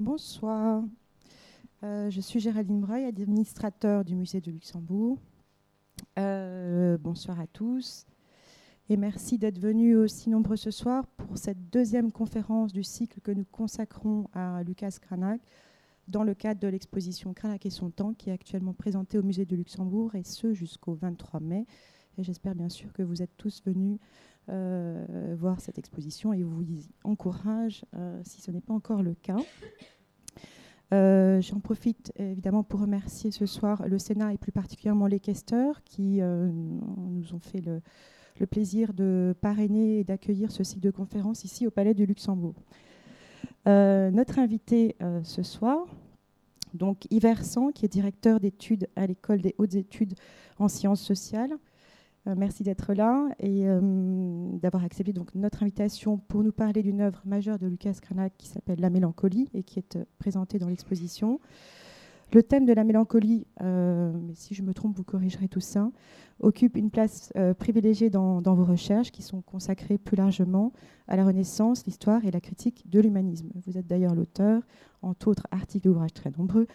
Bonsoir. Euh, je suis Géraldine Breuil, administrateur du musée de Luxembourg. Euh, bonsoir à tous et merci d'être venus aussi nombreux ce soir pour cette deuxième conférence du cycle que nous consacrons à Lucas Cranach dans le cadre de l'exposition Cranach et son temps qui est actuellement présentée au musée de Luxembourg et ce jusqu'au 23 mai. Et j'espère bien sûr que vous êtes tous venus euh, voir cette exposition et vous encourage euh, si ce n'est pas encore le cas. Euh, j'en profite évidemment pour remercier ce soir le Sénat et plus particulièrement les questeurs qui nous ont fait le, plaisir de parrainer et d'accueillir ce cycle de conférence ici au Palais de Luxembourg. notre invité ce soir, donc Yves Sang, qui est directeur d'études à l'école des hautes études en sciences sociales, merci d'être là et euh, d'avoir accepté donc notre invitation pour nous parler d'une œuvre majeure de Lucas Cranach qui s'appelle La mélancolie et qui est euh, présentée dans l'exposition. Le thème de la mélancolie, mais si je me trompe, vous corrigerez tout ça, occupe une place privilégiée dans, dans, vos recherches qui sont consacrées plus largement à la Renaissance, l'histoire et la critique de l'humanisme. Vous êtes d'ailleurs l'auteur, entre autres articles et ouvrages très nombreux,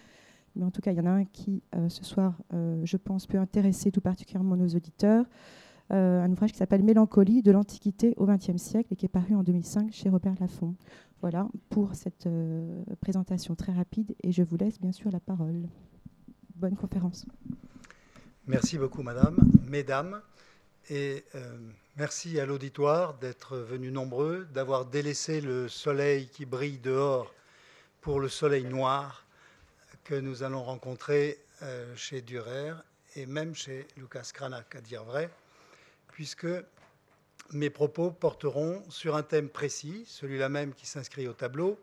mais en tout cas, il y en a un qui, euh, ce soir, euh, je pense, peut intéresser tout particulièrement nos auditeurs. Euh, un ouvrage qui s'appelle Mélancolie de l'Antiquité au XXe siècle et qui est paru en 2005 chez Robert Laffont. Voilà pour cette présentation très rapide et je vous laisse bien sûr la parole. Bonne conférence. Merci beaucoup, madame, mesdames, et merci à l'auditoire d'être venus nombreux, d'avoir délaissé le soleil qui brille dehors pour le soleil noir que nous allons rencontrer euh, chez Dürer et même chez Lucas Cranach, à dire vrai, puisque mes propos porteront sur un thème précis, celui-là même qui s'inscrit au tableau,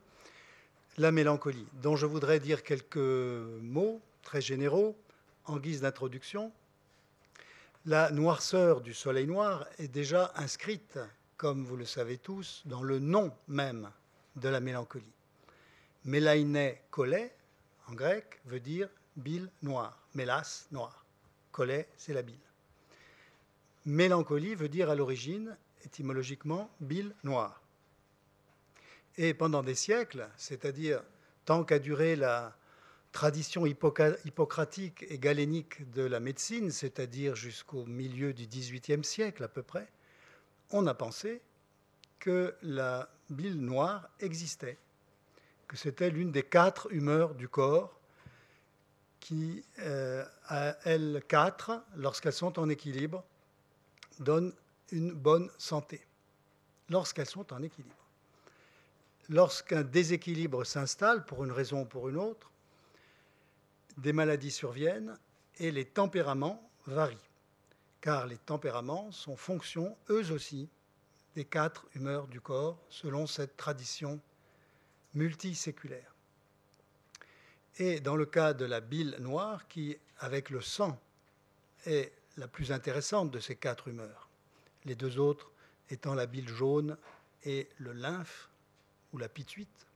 la mélancolie, dont je voudrais dire quelques mots très généraux en guise d'introduction. La noirceur du soleil noir est déjà inscrite, comme vous le savez tous, dans le nom même de la mélancolie. Mélaïné Collet, en grec veut dire bile noire, mélas noir. Collet, c'est la bile. Mélancolie veut dire à l'origine, étymologiquement, bile noire. Et pendant des siècles, c'est-à-dire tant qu'a duré la tradition hippocratique et galénique de la médecine, c'est-à-dire jusqu'au milieu du XVIIIe siècle à peu près, on a pensé que la bile noire existait que c'était l'une des quatre humeurs du corps qui, euh, à elles quatre, lorsqu'elles sont en équilibre, donnent une bonne santé. Lorsqu'elles sont en équilibre. Lorsqu'un déséquilibre s'installe, pour une raison ou pour une autre, des maladies surviennent et les tempéraments varient, car les tempéraments sont fonction, eux aussi, des quatre humeurs du corps, selon cette tradition multiséculaire. Et dans le cas de la bile noire, qui, avec le sang, est la plus intéressante de ces quatre humeurs, les deux autres étant la bile jaune et le lymphe, ou la pituite.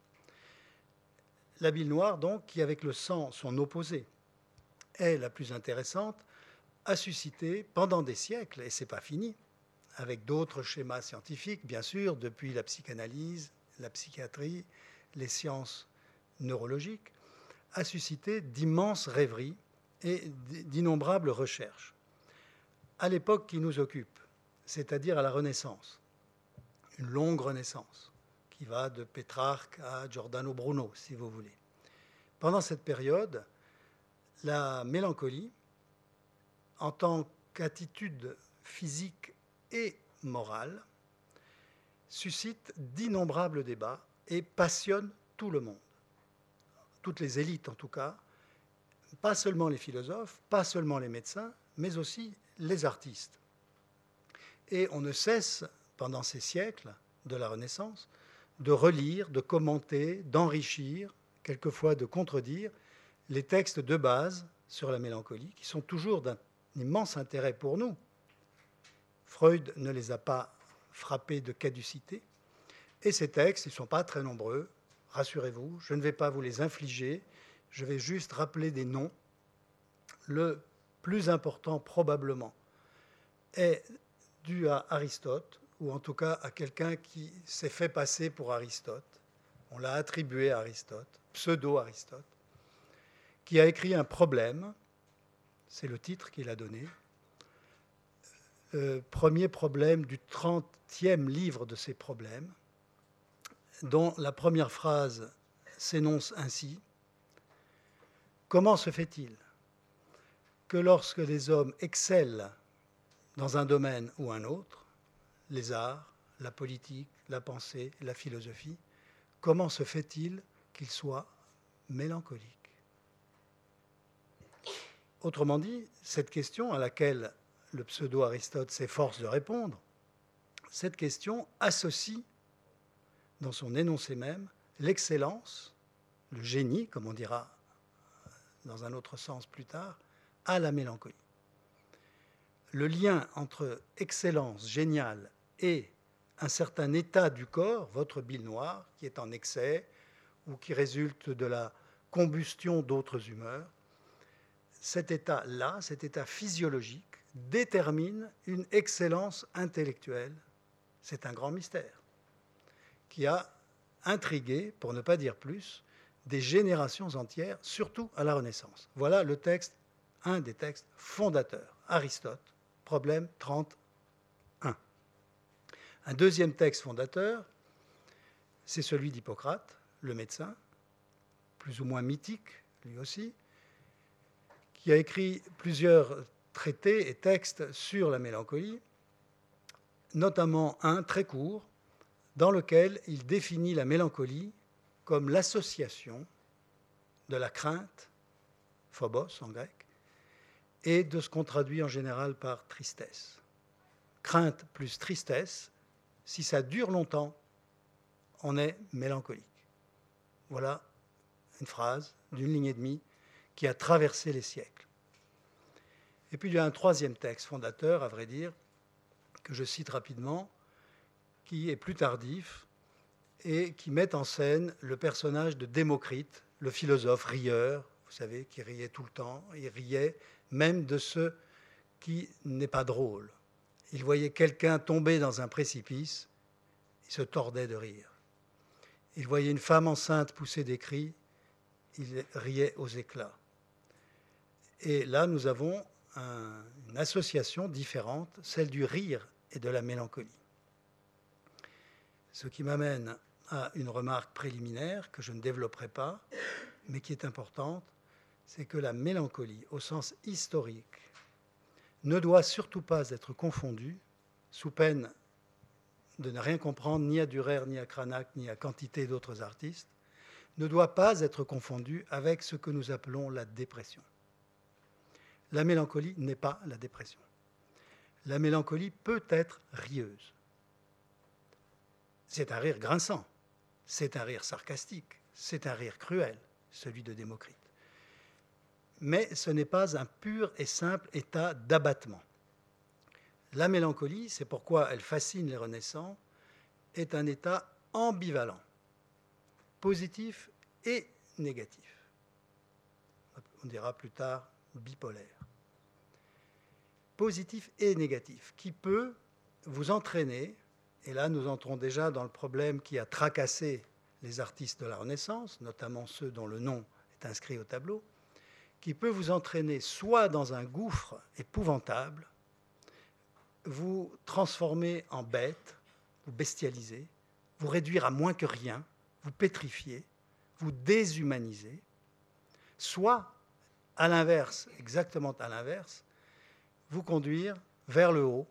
La bile noire, donc, qui avec le sang, son opposé, est la plus intéressante, a suscité pendant des siècles, et c'est pas fini, avec d'autres schémas scientifiques, bien sûr, depuis la psychanalyse, la psychiatrie, les sciences neurologiques, a suscité d'immenses rêveries et d'innombrables recherches. À l'époque qui nous occupe, c'est-à-dire à la Renaissance, une longue Renaissance qui va de Pétrarque à Giordano Bruno, si vous voulez. Pendant cette période, la mélancolie, en tant qu'attitude physique et morale, suscite d'innombrables débats et passionne tout le monde, toutes les élites en tout cas, pas seulement les philosophes, pas seulement les médecins, mais aussi les artistes. Et on ne cesse, pendant ces siècles de la Renaissance, de relire, de commenter, d'enrichir, quelquefois de contredire, les textes de base sur la mélancolie, qui sont toujours d'un immense intérêt pour nous. Freud ne les a pas frappés de caducité, et ces textes, ils ne sont pas très nombreux, rassurez-vous, je ne vais pas vous les infliger, je vais juste rappeler des noms. Le plus important probablement est dû à Aristote, ou en tout cas à quelqu'un qui s'est fait passer pour Aristote. On l'a attribué à Aristote. pseudo-Aristote, qui a écrit un problème, c'est le titre qu'il a donné, euh, premier problème du 30e livre de ses problèmes, dont la première phrase s'énonce ainsi. Comment se fait-il que lorsque les hommes excellent dans un domaine ou un autre, les arts, la politique, la pensée, la philosophie, comment se fait-il qu'ils soient mélancoliques? Autrement dit, cette question à laquelle le pseudo-Aristote s'efforce de répondre, cette question associe dans son énoncé même l'excellence, le génie, comme on dira dans un autre sens plus tard, à la mélancolie. Le lien entre excellence géniale et un certain état du corps, votre bile noire, qui est en excès ou qui résulte de la combustion d'autres humeurs, cet état-là, cet état physiologique, détermine une excellence intellectuelle. C'est un grand mystère qui a intrigué, pour ne pas dire plus, des générations entières, surtout à la Renaissance. Voilà le texte, un des textes fondateurs, Aristote, problème 31. Un deuxième texte fondateur, c'est celui d'Hippocrate, le médecin, plus ou moins mythique lui aussi, qui a écrit plusieurs traités et textes sur la mélancolie, notamment un très court, dans lequel il définit la mélancolie comme l'association de la crainte, phobos en grec, et de ce qu'on traduit en général par tristesse. Crainte plus tristesse, si ça dure longtemps, on est mélancolique. Voilà une phrase d'une ligne et demie qui a traversé les siècles. Et puis il y a un troisième texte fondateur, à vrai dire, que je cite rapidement, qui est plus tardif et qui met en scène le personnage de Démocrite, le philosophe rieur, vous savez, qui riait tout le temps. Il riait même de ce qui n'est pas drôle. Il voyait quelqu'un tomber dans un précipice, il se tordait de rire. Il voyait une femme enceinte pousser des cris, il riait aux éclats. Et là, nous avons une association différente, celle du rire et de la mélancolie. Ce qui m'amène à une remarque préliminaire que je ne développerai pas, mais qui est importante, c'est que la mélancolie, au sens historique, ne doit surtout pas être confondue, sous peine de ne rien comprendre ni à Dürer, ni à Cranach, ni à quantité d'autres artistes, ne doit pas être confondue avec ce que nous appelons la dépression. La mélancolie n'est pas la dépression. La mélancolie peut être rieuse. C'est un rire grinçant, c'est un rire sarcastique, c'est un rire cruel, celui de Démocrite. Mais ce n'est pas un pur et simple état d'abattement. La mélancolie, c'est pourquoi elle fascine les renaissants, est un état ambivalent, positif et négatif. On dira plus tard bipolaire positif et négatif, qui peut vous entraîner, et là nous entrons déjà dans le problème qui a tracassé les artistes de la Renaissance, notamment ceux dont le nom est inscrit au tableau, qui peut vous entraîner soit dans un gouffre épouvantable, vous transformer en bête, vous bestialiser, vous réduire à moins que rien, vous pétrifier, vous déshumaniser, soit à l'inverse, exactement à l'inverse, vous conduire vers le haut,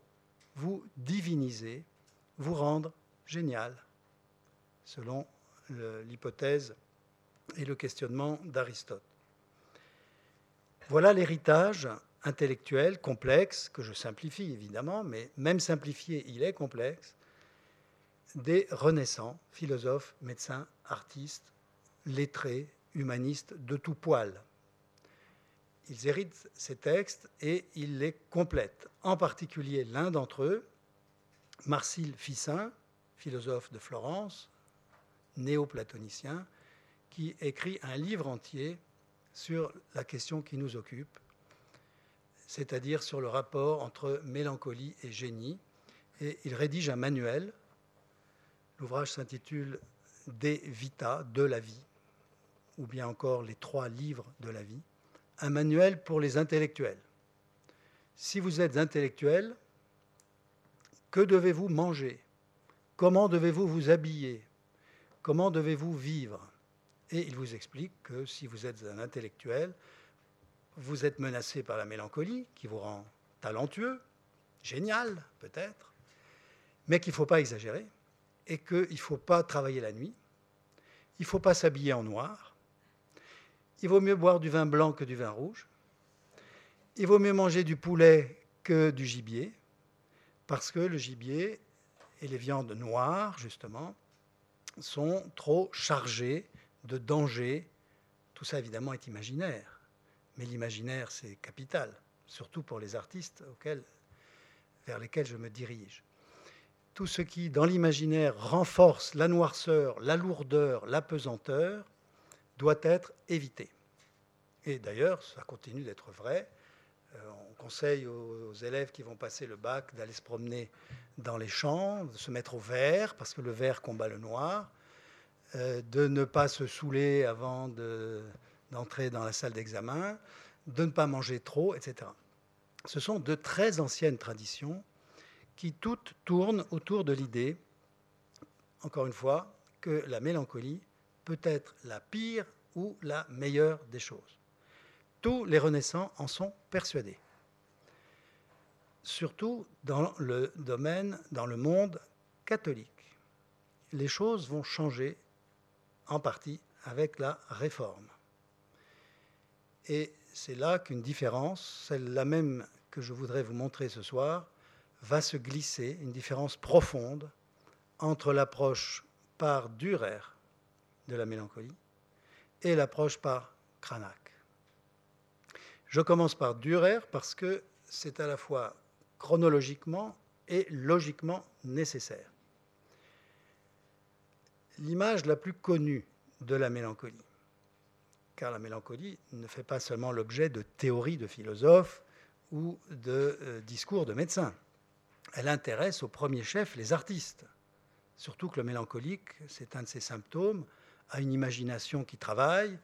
vous diviniser, vous rendre génial, selon l'hypothèse et le questionnement d'Aristote. Voilà l'héritage intellectuel complexe, que je simplifie évidemment, mais même simplifié, il est complexe, des renaissants, philosophes, médecins, artistes, lettrés, humanistes de tout poil ils héritent ces textes et ils les complètent. En particulier l'un d'entre eux, Marcille Ficin, philosophe de Florence, néo-platonicien, qui écrit un livre entier sur la question qui nous occupe, c'est-à-dire sur le rapport entre mélancolie et génie. Et il rédige un manuel. L'ouvrage s'intitule De Vita, de la vie. ou bien encore les trois livres de la vie, un manuel pour les intellectuels. Si vous êtes intellectuel, que devez-vous manger? Comment devez-vous vous habiller? Comment devez-vous vivre? Et il vous explique que si vous êtes un intellectuel, vous êtes menacé par la mélancolie qui vous rend talentueux, génial peut-être, mais qu'il ne faut pas exagérer et qu'il ne faut pas travailler la nuit, il ne faut pas s'habiller en noir, il vaut mieux boire du vin blanc que du vin rouge, il vaut mieux manger du poulet que du gibier, parce que le gibier et les viandes noires, justement, sont trop chargées de dangers. Tout ça, évidemment, est imaginaire. Mais l'imaginaire, c'est capital, surtout pour les artistes auxquels, vers lesquels je me dirige. Tout ce qui, dans l'imaginaire, renforce la noirceur, la lourdeur, la pesanteur, doit être évité. Et d'ailleurs, ça continue d'être vrai. Euh, on conseille aux élèves qui vont passer le bac d'aller se promener dans les champs, de se mettre au vert, parce que le vert combat le noir, euh, de ne pas se saouler avant d'entrer dans la salle d'examen, de ne pas manger trop, etc. Ce sont de très anciennes traditions qui toutes tournent autour de l'idée, encore une fois, que la mélancolie peut être la pire ou la meilleure des choses. Tous les renaissants en sont persuadés. Surtout dans le domaine, dans le monde catholique. Les choses vont changer en partie avec la réforme. Et c'est là qu'une différence, celle-là même que je voudrais vous montrer ce soir, va se glisser, une différence profonde entre l'approche par Dürer de la mélancolie et l'approche par Cranach. Je commence par Dürer parce que c'est à la fois chronologiquement et logiquement nécessaire. L'image la plus connue de la mélancolie, car la mélancolie ne fait pas seulement l'objet de théories de philosophes ou de euh, discours de médecins. Elle intéresse au premier chef les artistes. Surtout que le mélancolique, c'est un de ses symptômes, a une imagination qui travaille,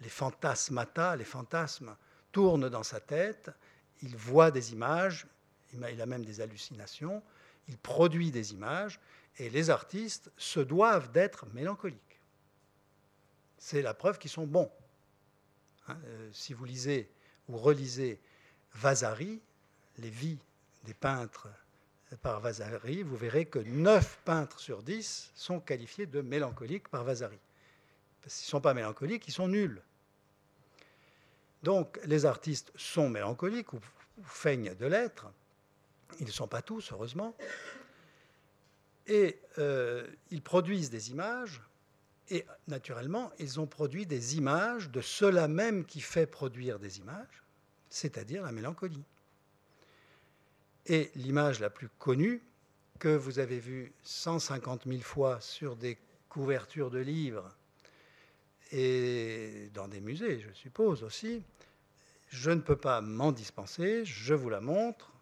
les fantasmata, les fantasmes tourne dans sa tête, il voit des images, il a même des hallucinations, il produit des images, et les artistes se doivent d'être mélancoliques. C'est la preuve qu'ils sont bons. Hein, euh, si vous lisez ou relisez Vasari, les vies des peintres par Vasari, vous verrez que 9 peintres sur 10 sont qualifiés de mélancoliques par Vasari. Qu'ils ne sont pas mélancoliques, ils sont nuls. Donc les artistes sont mélancoliques ou, feignent de l'être. Ils ne sont pas tous, heureusement. Et euh, ils produisent des images. Et naturellement, ils ont produit des images de cela même qui fait produire des images, c'est-à-dire la mélancolie. Et l'image la plus connue, que vous avez vue 150 000 fois sur des couvertures de livres et dans des musées, je suppose aussi, je ne peux pas m'en dispenser, je vous la montre.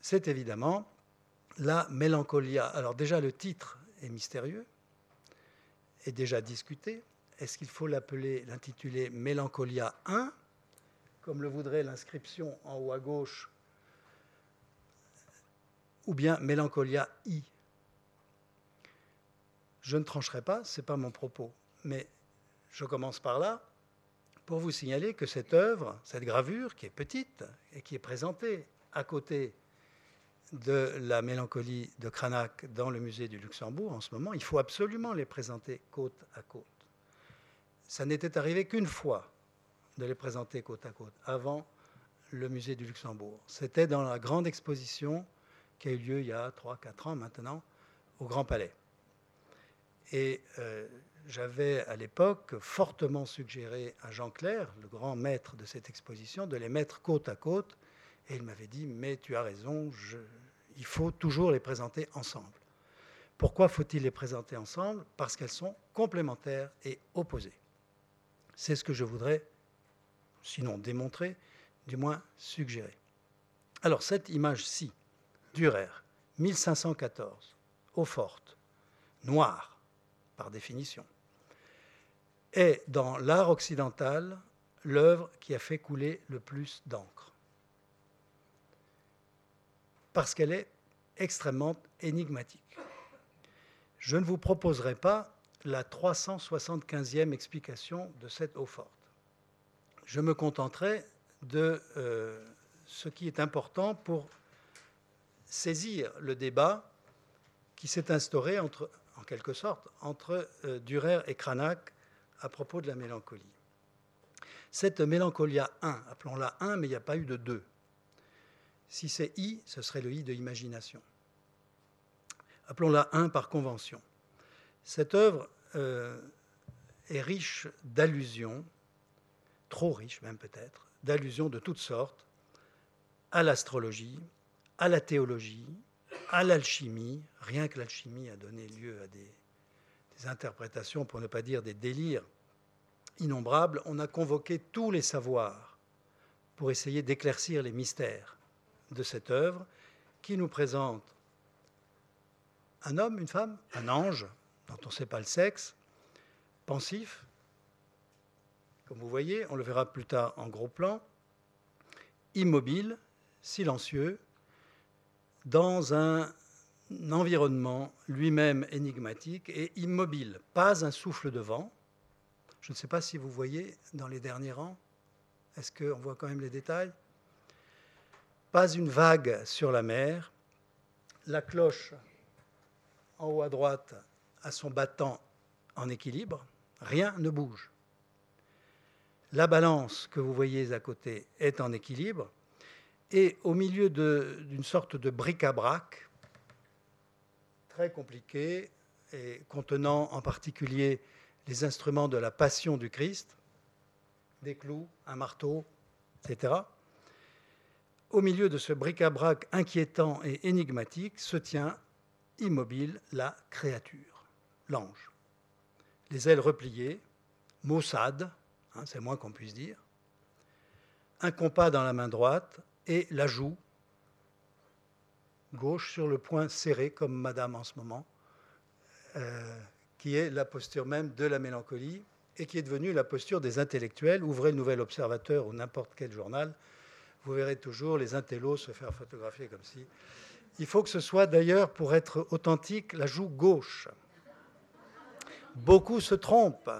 C'est évidemment la mélancolia. Alors déjà, le titre est mystérieux, est déjà discuté. Est-ce qu'il faut l'appeler, l'intituler Mélancolia 1, comme le voudrait l'inscription en haut à gauche, ou bien Mélancolia I? Je ne trancherai pas, ce n'est pas mon propos, mais je commence par là pour vous signaler que cette œuvre, cette gravure, qui est petite et qui est présentée à côté de la mélancolie de Cranach dans le musée du Luxembourg en ce moment, il faut absolument les présenter côte à côte. Ça n'était arrivé qu'une fois de les présenter côte à côte, avant le musée du Luxembourg. C'était dans la grande exposition qui a eu lieu il y a 3-4 ans maintenant au Grand Palais. Et euh, j'avais à l'époque fortement suggéré à Jean Clair, le grand maître de cette exposition, de les mettre côte à côte. Et il m'avait dit, mais tu as raison, il faut toujours les présenter ensemble. Pourquoi faut-il les présenter ensemble? Parce qu'elles sont complémentaires et opposées. C'est ce que je voudrais, sinon démontrer, du moins suggérer. Alors cette image-ci, Durer, 1514, eau forte, noire, par définition. Est, dans l'art occidental, l'œuvre qui a fait couler le plus d'encre. Parce qu'elle est extrêmement énigmatique. Je ne vous proposerai pas la 375e explication de cette eau forte. Je me contenterai de euh, ce qui est important pour saisir le débat qui s'est instauré entre, en quelque sorte entre euh, Dürer et Cranach à propos de la mélancolie. Cette mélancolia 1, appelons-la 1, mais il n'y a pas eu de 2. Si c'est I, ce serait le I de imagination. Appelons-la 1 par convention. Cette œuvre euh, est riche d'allusions, trop riche même peut-être, d'allusions de toutes sortes, à l'astrologie, à la théologie, à l'alchimie. Rien que l'alchimie a donné lieu à des, des, interprétations, pour ne pas dire des délires innombrables. On a convoqué tous les savoirs pour essayer d'éclaircir les mystères de cette œuvre qui nous présente un homme, une femme, un ange, dont on ne sait pas le sexe, pensif, comme vous voyez, on le verra plus tard en gros plan, immobile, silencieux, dans un environnement lui-même énigmatique et immobile. Pas un souffle de vent. Je ne sais pas si vous voyez dans les derniers rangs. Est-ce qu'on voit quand même les détails? Pas une vague sur la mer. La cloche en haut à droite a son battant en équilibre. Rien ne bouge. La balance que vous voyez à côté est en équilibre. Et au milieu d'une sorte de bric-à-brac, très compliqué, et contenant en particulier les instruments de la passion du Christ, des clous, un marteau, etc. Au milieu de ce bric-à-brac inquiétant et énigmatique se tient immobile la créature, l'ange. Les ailes repliées, maussade, hein, c'est moins qu'on puisse dire, un compas dans la main droite, et la joue gauche sur le point serré, comme Madame en ce moment, euh, qui est la posture même de la mélancolie et qui est devenue la posture des intellectuels. Ouvrez le Nouvel Observateur ou n'importe quel journal, vous verrez toujours les intellos se faire photographier comme si. Il faut que ce soit d'ailleurs, pour être authentique, la joue gauche. Beaucoup se trompent.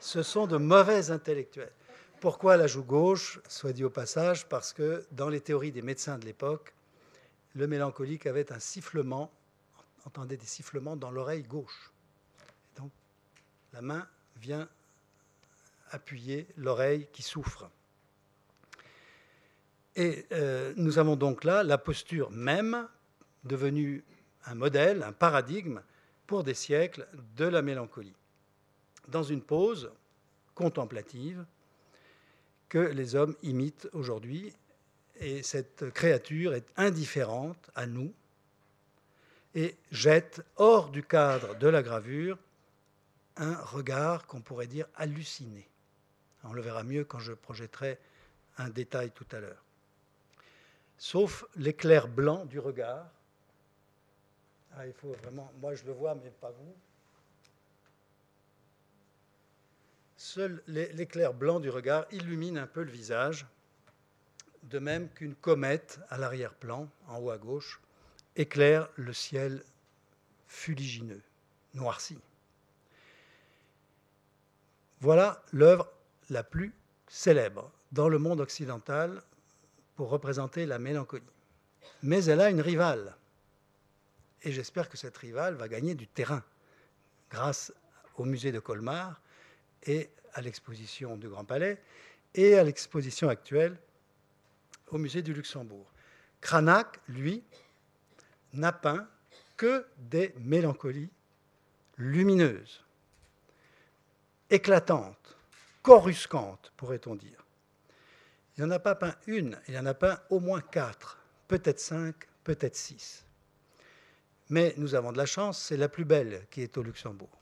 Ce sont de mauvais intellectuels. Pourquoi la joue gauche? Soit dit au passage, parce que dans les théories des médecins de l'époque, le mélancolique avait un sifflement, entendait des sifflements dans l'oreille gauche. donc, la main vient appuyer l'oreille qui souffre. Et euh, nous avons donc là la posture même, devenue un modèle, un paradigme pour des siècles de la mélancolie. Dans une pause contemplative, que les hommes imitent aujourd'hui. Et cette créature est indifférente à nous et jette hors du cadre de la gravure un regard qu'on pourrait dire halluciné. On le verra mieux quand je projetterai un détail tout à l'heure. Sauf l'éclair blanc du regard. Ah, il faut vraiment, moi je le vois, mais pas vous. Seul l'éclair blanc du regard illumine un peu le visage, de même qu'une comète à l'arrière-plan, en haut à gauche, éclaire le ciel fuligineux, noirci. Voilà l'œuvre la plus célèbre dans le monde occidental pour représenter la mélancolie. Mais elle a une rivale. Et j'espère que cette rivale va gagner du terrain grâce au musée de Colmar et à l'exposition du Grand Palais et à l'exposition actuelle au musée du Luxembourg. Cranach, lui, n'a peint que des mélancolies lumineuses, éclatantes, coruscantes, pourrait-on dire. Il n'en a pas peint une, il en a peint au moins quatre, peut-être cinq, peut-être six. Mais nous avons de la chance, c'est la plus belle qui est au Luxembourg.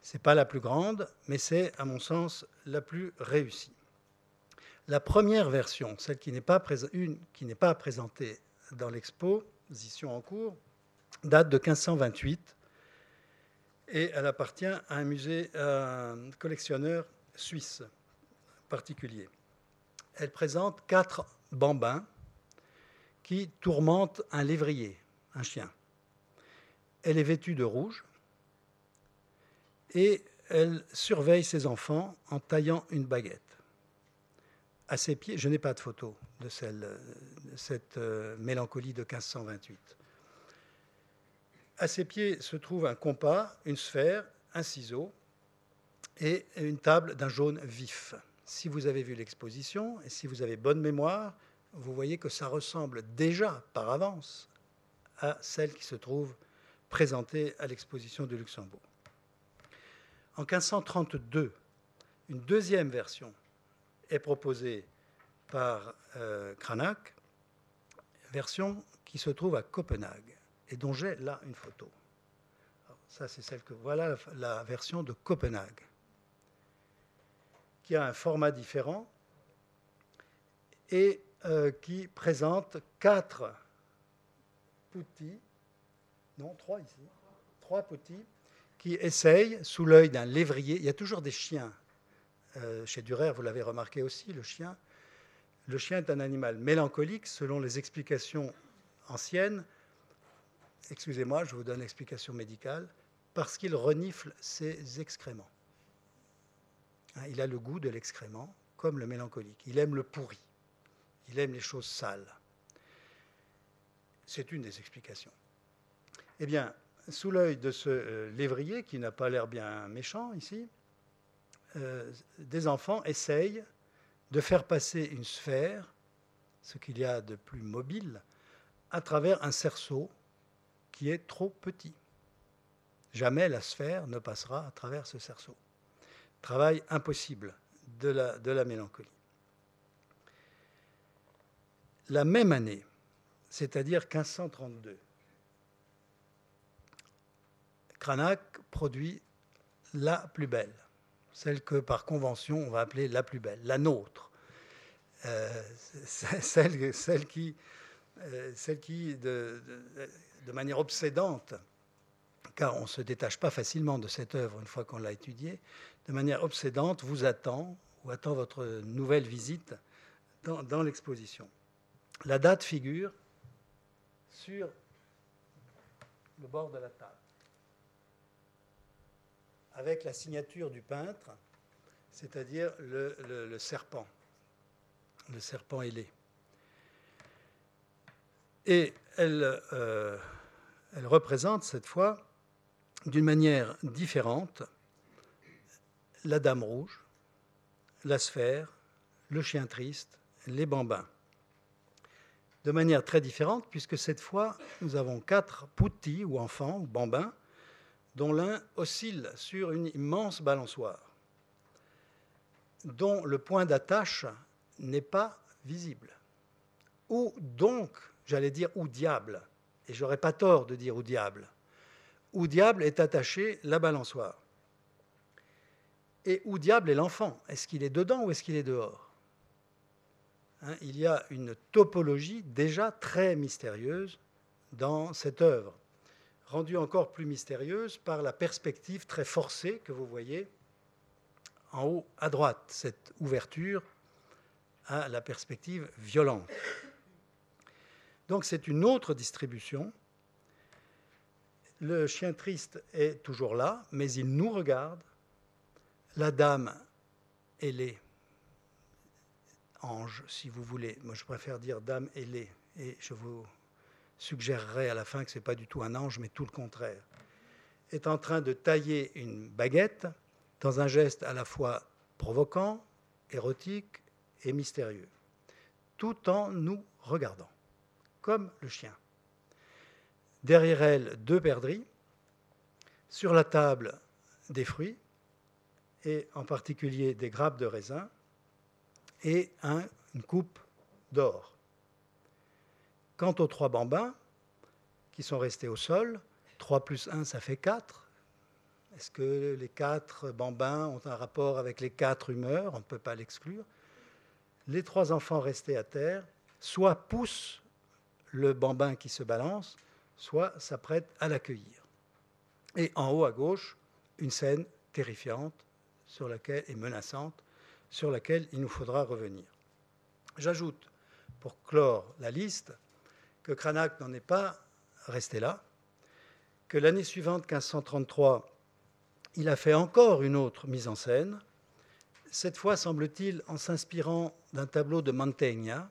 Ce n'est pas la plus grande, mais c'est, à mon sens, la plus réussie. La première version, celle qui n'est pas, pas présentée dans l'exposition en cours, date de 1528 et elle appartient à un musée, à un collectionneur suisse particulier. Elle présente quatre bambins qui tourmentent un lévrier, un chien. Elle est vêtue de rouge et elle surveille ses enfants en taillant une baguette. À ses pieds, je n'ai pas de photo de, cette euh, mélancolie de 1528. À ses pieds se trouve un compas, une sphère, un ciseau et une table d'un jaune vif. Si vous avez vu l'exposition et si vous avez bonne mémoire, vous voyez que ça ressemble déjà par avance à celle qui se trouve présentée à l'exposition de Luxembourg. En 1532, une deuxième version est proposée par euh, Cranach, version qui se trouve à Copenhague et dont j'ai là une photo. ça, c'est celle que voilà la version de Copenhague, qui a un format différent et euh, qui présente quatre poutis, non trois ici, trois poutis qui essaye, sous l'œil d'un lévrier, il y a toujours des chiens. Euh, chez Durer, vous l'avez remarqué aussi, le chien. Le chien est un animal mélancolique, selon les explications anciennes. Excusez-moi, je vous donne l'explication médicale. Parce qu'il renifle ses excréments. Hein, il a le goût de l'excrément, comme le mélancolique. Il aime le pourri. Il aime les choses sales. C'est une des explications. Eh bien, sous l'œil de ce euh, lévrier, qui n'a pas l'air bien méchant ici, euh, des enfants essayent de faire passer une sphère, ce qu'il y a de plus mobile, à travers un cerceau qui est trop petit. Jamais la sphère ne passera à travers ce cerceau. Travail impossible de la, de la mélancolie. La même année, c'est-à-dire 1532, Cranach produit la plus belle, celle que par convention on va appeler la plus belle, la nôtre, euh, celle, qui, euh, celle qui de, de, manière obsédante, car on ne se détache pas facilement de cette œuvre une fois qu'on l'a étudiée, de manière obsédante vous attend ou attend votre nouvelle visite dans, dans l'exposition. La date figure sur le bord de la table avec la signature du peintre, c'est-à-dire le, serpent, le serpent ailé. Et elle, euh, elle représente cette fois, d'une manière différente, la dame rouge, la sphère, le chien triste, les bambins. De manière très différente, puisque cette fois, nous avons quatre poutis ou enfants ou bambins dont l'un oscille sur une immense balançoire, dont le point d'attache n'est pas visible. Ou donc, j'allais dire ou diable, et j'aurais pas tort de dire ou diable, où diable est attaché la balançoire. Et où diable est l'enfant Est-ce qu'il est dedans ou est-ce qu'il est dehors? Hein, Il y a une topologie déjà très mystérieuse dans cette œuvre rendue encore plus mystérieuse par la perspective très forcée que vous voyez en haut à droite, cette ouverture à la perspective violente. Donc c'est une autre distribution. Le chien triste est toujours là, mais il nous regarde. La dame, elle est ange, si vous voulez. Moi, je préfère dire dame, est. Et je vous suggérerait à la fin que ce n'est pas du tout un ange, mais tout le contraire, est en train de tailler une baguette dans un geste à la fois provoquant, érotique et mystérieux, tout en nous regardant, comme le chien. Derrière elle, deux perdrix, sur la table, des fruits, et en particulier des grappes de raisin, et une coupe d'or. Quant aux trois bambins, qui sont restés au sol, 3 plus 1, ça fait 4. Est-ce que les quatre bambins ont un rapport avec les quatre humeurs? On ne peut pas l'exclure. Les trois enfants restés à terre, soit poussent le bambin qui se balance, soit s'apprêtent à l'accueillir. Et en haut à gauche, une scène terrifiante sur laquelle, et menaçante sur laquelle il nous faudra revenir. J'ajoute, pour clore la liste, que Cranach n'en est pas resté là, que l'année suivante, 1533, il a fait encore une autre mise en scène, cette fois, semble-t-il, en s'inspirant d'un tableau de Mantegna,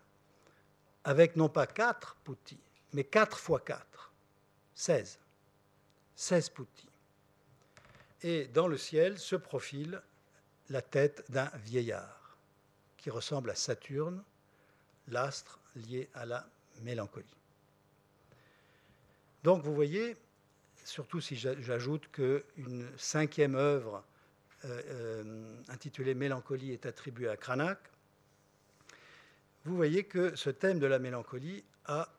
avec non pas quatre putti, mais quatre fois quatre, seize. Seize putti. Et dans le ciel se profile la tête d'un vieillard qui ressemble à Saturne, l'astre lié à la mélancolie. Donc vous voyez, surtout si j'ajoute qu'une cinquième œuvre euh, euh, intitulée Mélancolie est attribuée à Cranach, vous voyez que ce thème de la mélancolie a,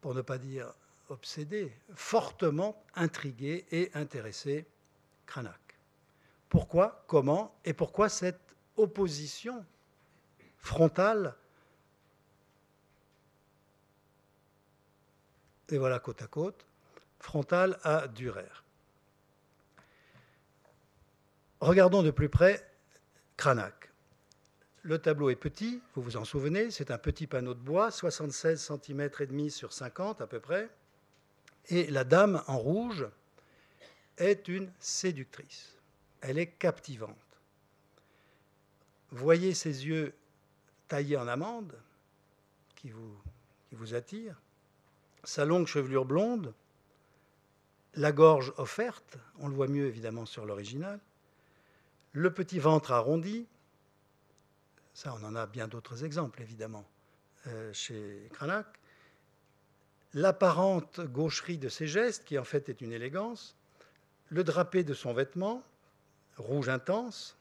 pour ne pas dire obsédé, fortement intrigué et intéressé Cranach. Pourquoi, comment et pourquoi cette opposition frontale et voilà côte à côte, frontale à Dürer. Regardons de plus près Cranach. Le tableau est petit, vous vous en souvenez, c'est un petit panneau de bois, 76 cm et demi sur 50 à peu près. Et la dame en rouge est une séductrice. Elle est captivante. Voyez ses yeux taillés en amande qui vous attirent, sa longue chevelure blonde, la gorge offerte, on le voit mieux évidemment sur l'original, le petit ventre arrondi, ça on en a bien d'autres exemples évidemment euh, chez Cranach, l'apparente gaucherie de ses gestes, qui en fait est une élégance, le drapé de son vêtement, rouge intense,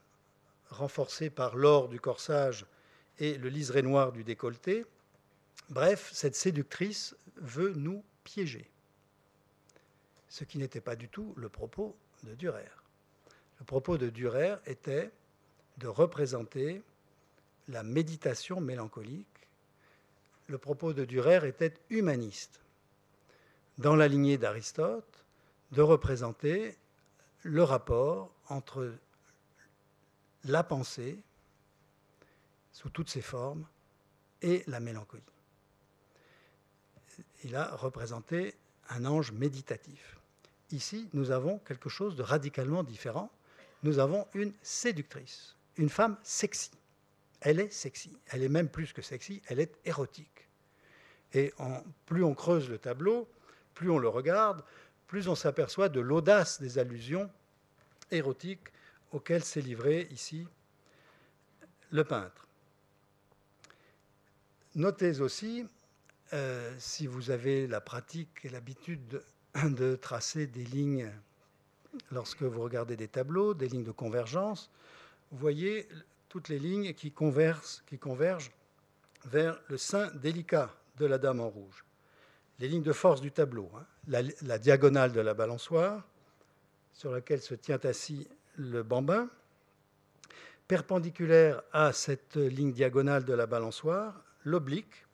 renforcé par l'or du corsage et le liseré noir du décolleté. Bref, cette séductrice veut nous piéger. Ce qui n'était pas du tout le propos de Dürer. Le propos de Dürer était de représenter la méditation mélancolique. Le propos de Dürer était humaniste, dans la lignée d'Aristote, de représenter le rapport entre la pensée, sous toutes ses formes, et la mélancolie il a représenté un ange méditatif. Ici, nous avons quelque chose de radicalement différent. Nous avons une séductrice, une femme sexy. Elle est sexy. Elle est même plus que sexy, elle est érotique. Et plus on creuse le tableau, plus on le regarde, plus on s'aperçoit de l'audace des allusions érotiques auxquelles s'est livré ici le peintre. Notez aussi euh, si vous avez la pratique et l'habitude de, tracer des lignes lorsque vous regardez des tableaux, des lignes de convergence, vous voyez toutes les lignes qui convergent, vers le sein délicat de la dame en rouge. Les lignes de force du tableau, hein. la, diagonale de la balançoire, sur laquelle se tient assis le bambin, perpendiculaire à cette ligne diagonale de la balançoire, l'oblique,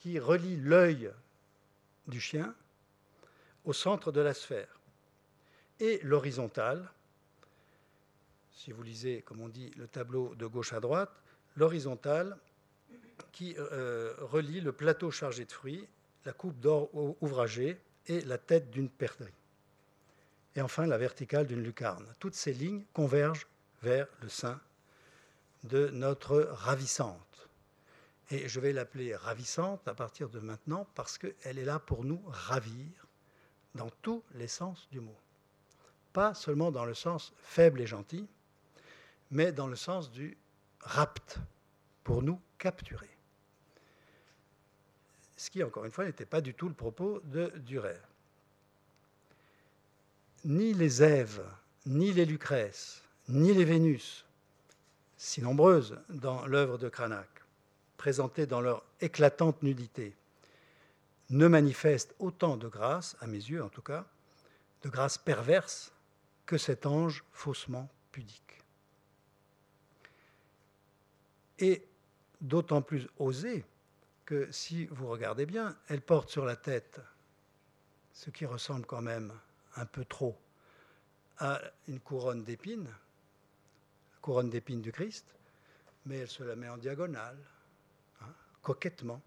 qui relie l'œil du chien au centre de la sphère. Et l'horizontale, si vous lisez, comme on dit, le tableau de gauche à droite, l'horizontale qui euh, relie le plateau chargé de fruits, la coupe d'or ouvragée et la tête d'une perdrix. Et enfin la verticale d'une lucarne. Toutes ces lignes convergent vers le sein de notre ravissante et je vais l'appeler ravissante à partir de maintenant parce qu'elle est là pour nous ravir dans tous les sens du mot. Pas seulement dans le sens faible et gentil, mais dans le sens du rapt, pour nous capturer. Ce qui, encore une fois, n'était pas du tout le propos de Durer. Ni les Èves, ni les Lucrèces, ni les Vénus, si nombreuses dans l'œuvre de Cranach, présentés dans leur éclatante nudité, ne manifestent autant de grâce, à mes yeux en tout cas, de grâce perverse que cet ange faussement pudique. Et d'autant plus osé que si vous regardez bien, elle porte sur la tête ce qui ressemble quand même un peu trop a une couronne d'épines, couronne d'épines du Christ, mais elle se la met en diagonale, coquettement.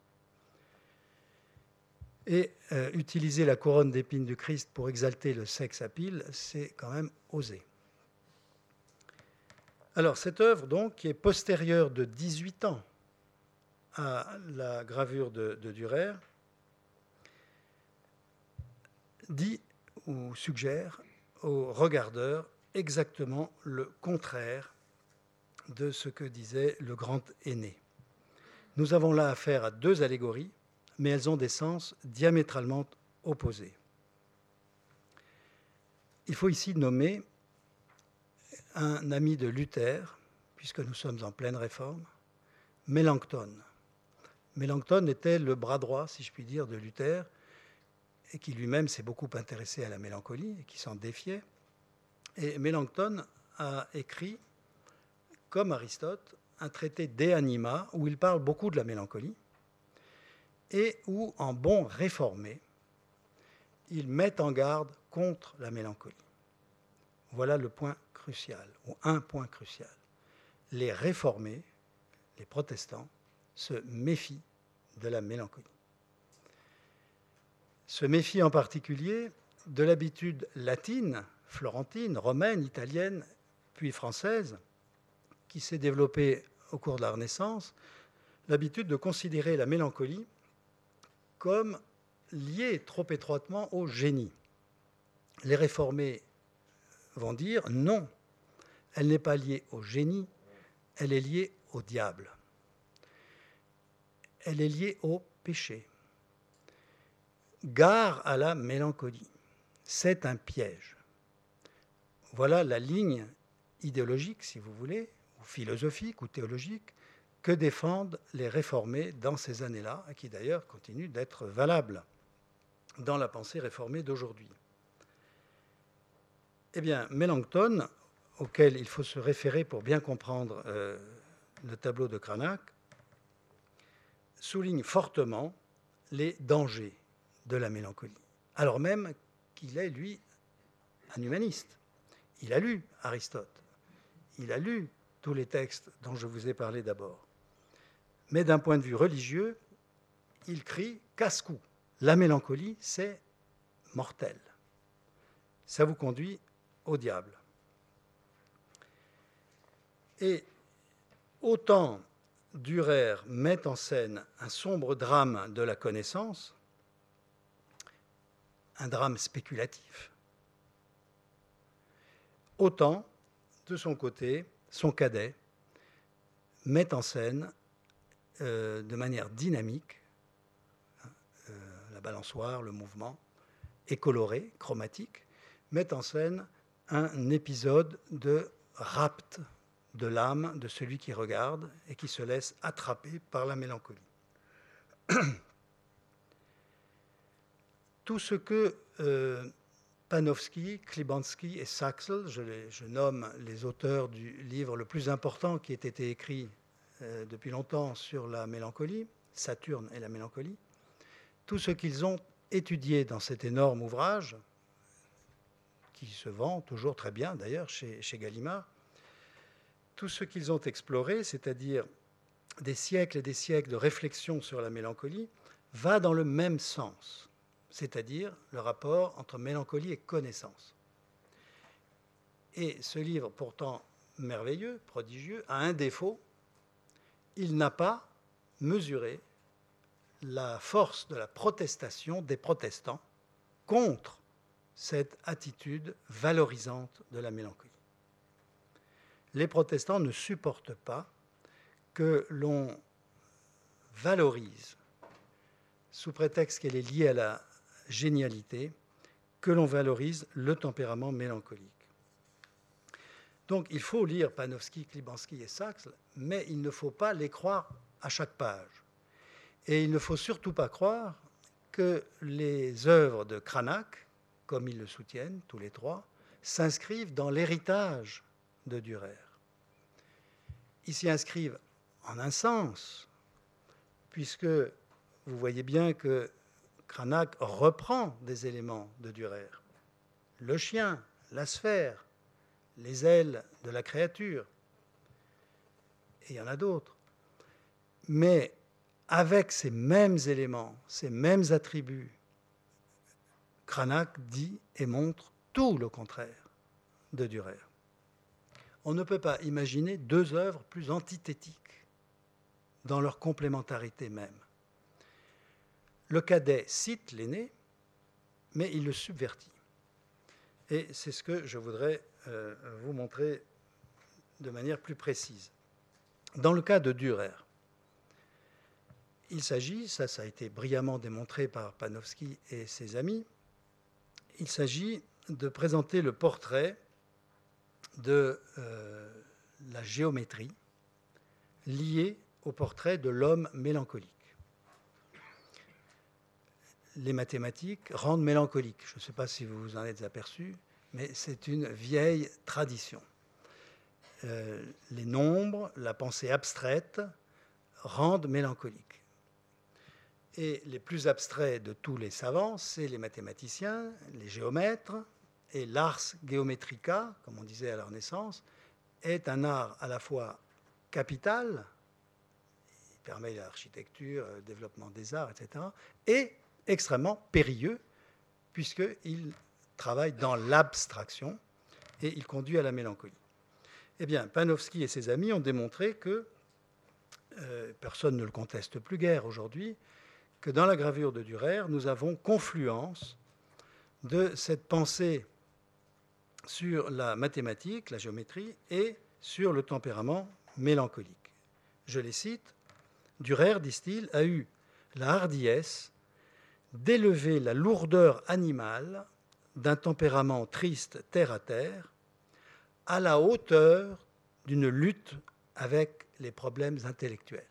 Et euh, utiliser la couronne d'épines du Christ pour exalter le sexe à pile, c'est quand même osé. Alors, cette œuvre, donc, qui est postérieure de 18 ans à la gravure de, de Durer, dit ou suggère aux regardeurs exactement le contraire de ce que disait le grand aîné. Nous avons là affaire à deux allégories, mais elles ont des sens diamétralement opposés. Il faut ici nommer un ami de Luther, puisque nous sommes en pleine réforme, Mélenchon. Mélenchon était le bras droit, si je puis dire, de Luther, et qui lui-même s'est beaucoup intéressé à la mélancolie et qui s'en défiait. Et Mélenchon a écrit, comme Aristote, un traité De où il parle beaucoup de la mélancolie et où, en bon réformé, il met en garde contre la mélancolie. Voilà le point crucial, ou un point crucial. Les réformés, les protestants, se méfient de la mélancolie se méfie en particulier de l'habitude latine, florentine, romaine, italienne, puis française, qui s'est développée au cours de la Renaissance, l'habitude de considérer la mélancolie comme liée trop étroitement au génie. Les réformés vont dire non, elle n'est pas liée au génie, elle est liée au diable. Elle est liée au péché gare à la mélancolie. C'est un piège. Voilà la ligne idéologique, si vous voulez, ou philosophique ou théologique, que défendent les réformés dans ces années-là, et qui d'ailleurs continuent d'être valables dans la pensée réformée d'aujourd'hui. Eh bien, Mélenchon, auquel il faut se référer pour bien comprendre euh, le tableau de Cranach, souligne fortement les dangers de la mélancolie, alors même qu'il est, lui, un humaniste. Il a lu Aristote, il a lu tous les textes dont je vous ai parlé d'abord. Mais d'un point de vue religieux, il crie casse-cou. La mélancolie, c'est mortel. Ça vous conduit au diable. Et autant Durer met en scène un sombre drame de la connaissance, un drame spéculatif. Autant, de son côté, son cadet met en scène euh, de manière dynamique, hein, euh, la balançoire, le mouvement, et coloré, chromatique, met en scène un épisode de rapt de l'âme de celui qui regarde et qui se laisse attraper par la mélancolie. tout ce que euh, Panofsky, Klibanski et Saxel, je, nomme les auteurs du livre le plus important qui ait été écrit euh, depuis longtemps sur la mélancolie, Saturne et la mélancolie, tout ce qu'ils ont étudié dans cet énorme ouvrage, qui se vend toujours très bien d'ailleurs chez, chez Gallimard, tout ce qu'ils ont exploré, c'est-à-dire des siècles et des siècles de réflexion sur la mélancolie, va dans le même sens c'est-à-dire le rapport entre mélancolie et connaissance. Et ce livre, pourtant merveilleux, prodigieux, a un défaut, il n'a pas mesuré la force de la protestation des protestants contre cette attitude valorisante de la mélancolie. Les protestants ne supportent pas que l'on valorise, sous prétexte qu'elle est liée à la génialité que l'on valorise le tempérament mélancolique. Donc il faut lire Panofsky, Klibanski et Sachs, mais il ne faut pas les croire à chaque page. Et il ne faut surtout pas croire que les œuvres de Cranach, comme ils le soutiennent tous les trois, s'inscrivent dans l'héritage de Dürer. Ils s'y inscrivent en un sens, puisque vous voyez bien que Cranach reprend des éléments de Dürer. Le chien, la sphère, les ailes de la créature. Et il y en a d'autres. Mais avec ces mêmes éléments, ces mêmes attributs, Cranach dit et montre tout le contraire de Dürer. On ne peut pas imaginer deux œuvres plus antithétiques dans leur complémentarité même. Le cadet cite l'aîné, mais il le subvertit. Et c'est ce que je voudrais euh, vous montrer de manière plus précise. Dans le cas de Dürer, il s'agit, ça, a été brillamment démontré par Panofsky et ses amis, il s'agit de présenter le portrait de euh, la géométrie liée au portrait de l'homme mélancolique. Les mathématiques rendent mélancolique. Je ne sais pas si vous vous en êtes aperçu, mais c'est une vieille tradition. Euh, les nombres, la pensée abstraite rendent mélancolique. Et les plus abstraits de tous les savants, c'est les mathématiciens, les géomètres, et l'ars geometrica, comme on disait à leur naissance, est un art à la fois capital, il permet l'architecture, le développement des arts, etc., et extrêmement périlleux, puisqu'il travaille dans l'abstraction et il conduit à la mélancolie. Eh bien, Panofsky et ses amis ont démontré que, euh, personne ne le conteste plus guère aujourd'hui, que dans la gravure de Dürer, nous avons confluence de cette pensée sur la mathématique, la géométrie, et sur le tempérament mélancolique. Je les cite. Dürer, disent-ils, a eu la hardiesse d'élever la lourdeur animale d'un tempérament triste terre à terre à la hauteur d'une lutte avec les problèmes intellectuels.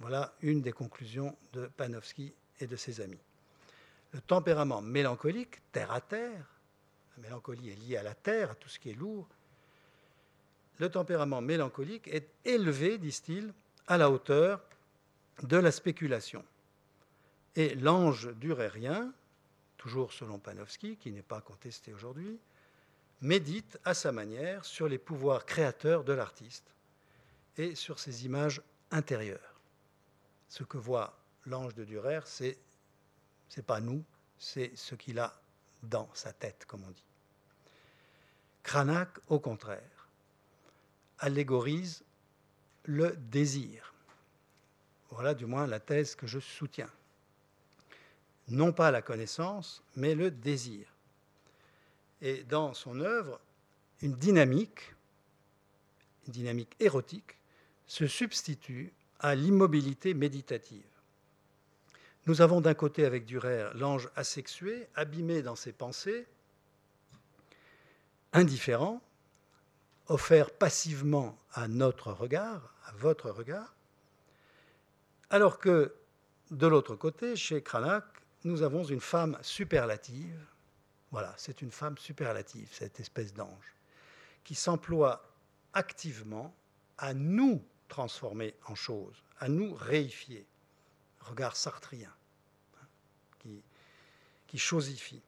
Voilà une des conclusions de Panofsky et de ses amis. Le tempérament mélancolique, terre à terre, la mélancolie est liée à la terre, à tout ce qui est lourd, le tempérament mélancolique est élevé, disent-ils, à la hauteur de la spéculation. Et l'ange durérien, toujours selon Panofsky, qui n'est pas contesté aujourd'hui, médite à sa manière sur les pouvoirs créateurs de l'artiste et sur ses images intérieures ce que voit l'ange de Dürer, c'est n'est pas nous, c'est ce qu'il a dans sa tête, comme on dit. Cranach, au contraire, allégorise le désir. Voilà du moins la thèse que je soutiens. Non pas la connaissance, mais le désir. Et dans son œuvre, une dynamique, une dynamique érotique, se substitue à l'immobilité méditative. Nous avons d'un côté avec Durer l'ange asexué, abîmé dans ses pensées, indifférent, offert passivement à notre regard, à votre regard, alors que de l'autre côté, chez Cranach, nous avons une femme superlative. Voilà, c'est une femme superlative, cette espèce d'ange, qui s'emploie activement à nous transformer en choses, à nous réifier. Regard sartrien, hein, qui, qui chosifie,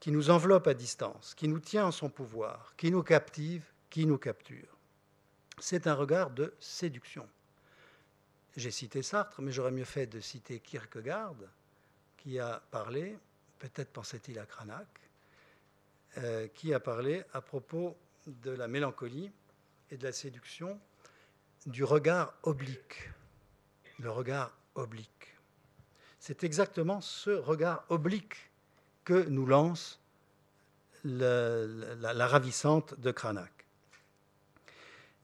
qui nous enveloppe à distance, qui nous tient en son pouvoir, qui nous captive, qui nous capture. C'est un regard de séduction. J'ai cité Sartre, mais j'aurais mieux fait de citer Kierkegaard, qui a parlé, peut-être pensait-il à Cranach, euh, qui a parlé à propos de la mélancolie et de la séduction du regard oblique. Le regard oblique. C'est exactement ce regard oblique que nous lance la, la, ravissante de Cranach.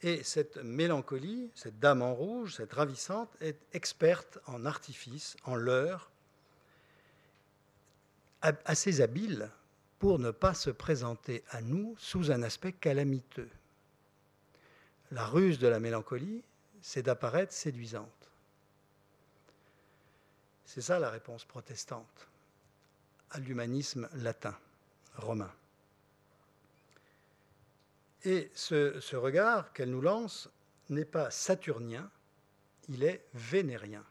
Et cette mélancolie, cette dame en rouge, cette ravissante, est experte en artifice, en leurre, assez habile pour ne pas se présenter à nous sous un aspect calamiteux. La ruse de la mélancolie, c'est d'apparaître séduisante. C'est ça la réponse protestante à l'humanisme latin, romain. Et ce, regard qu'elle nous lance n'est pas saturnien, il est vénérien.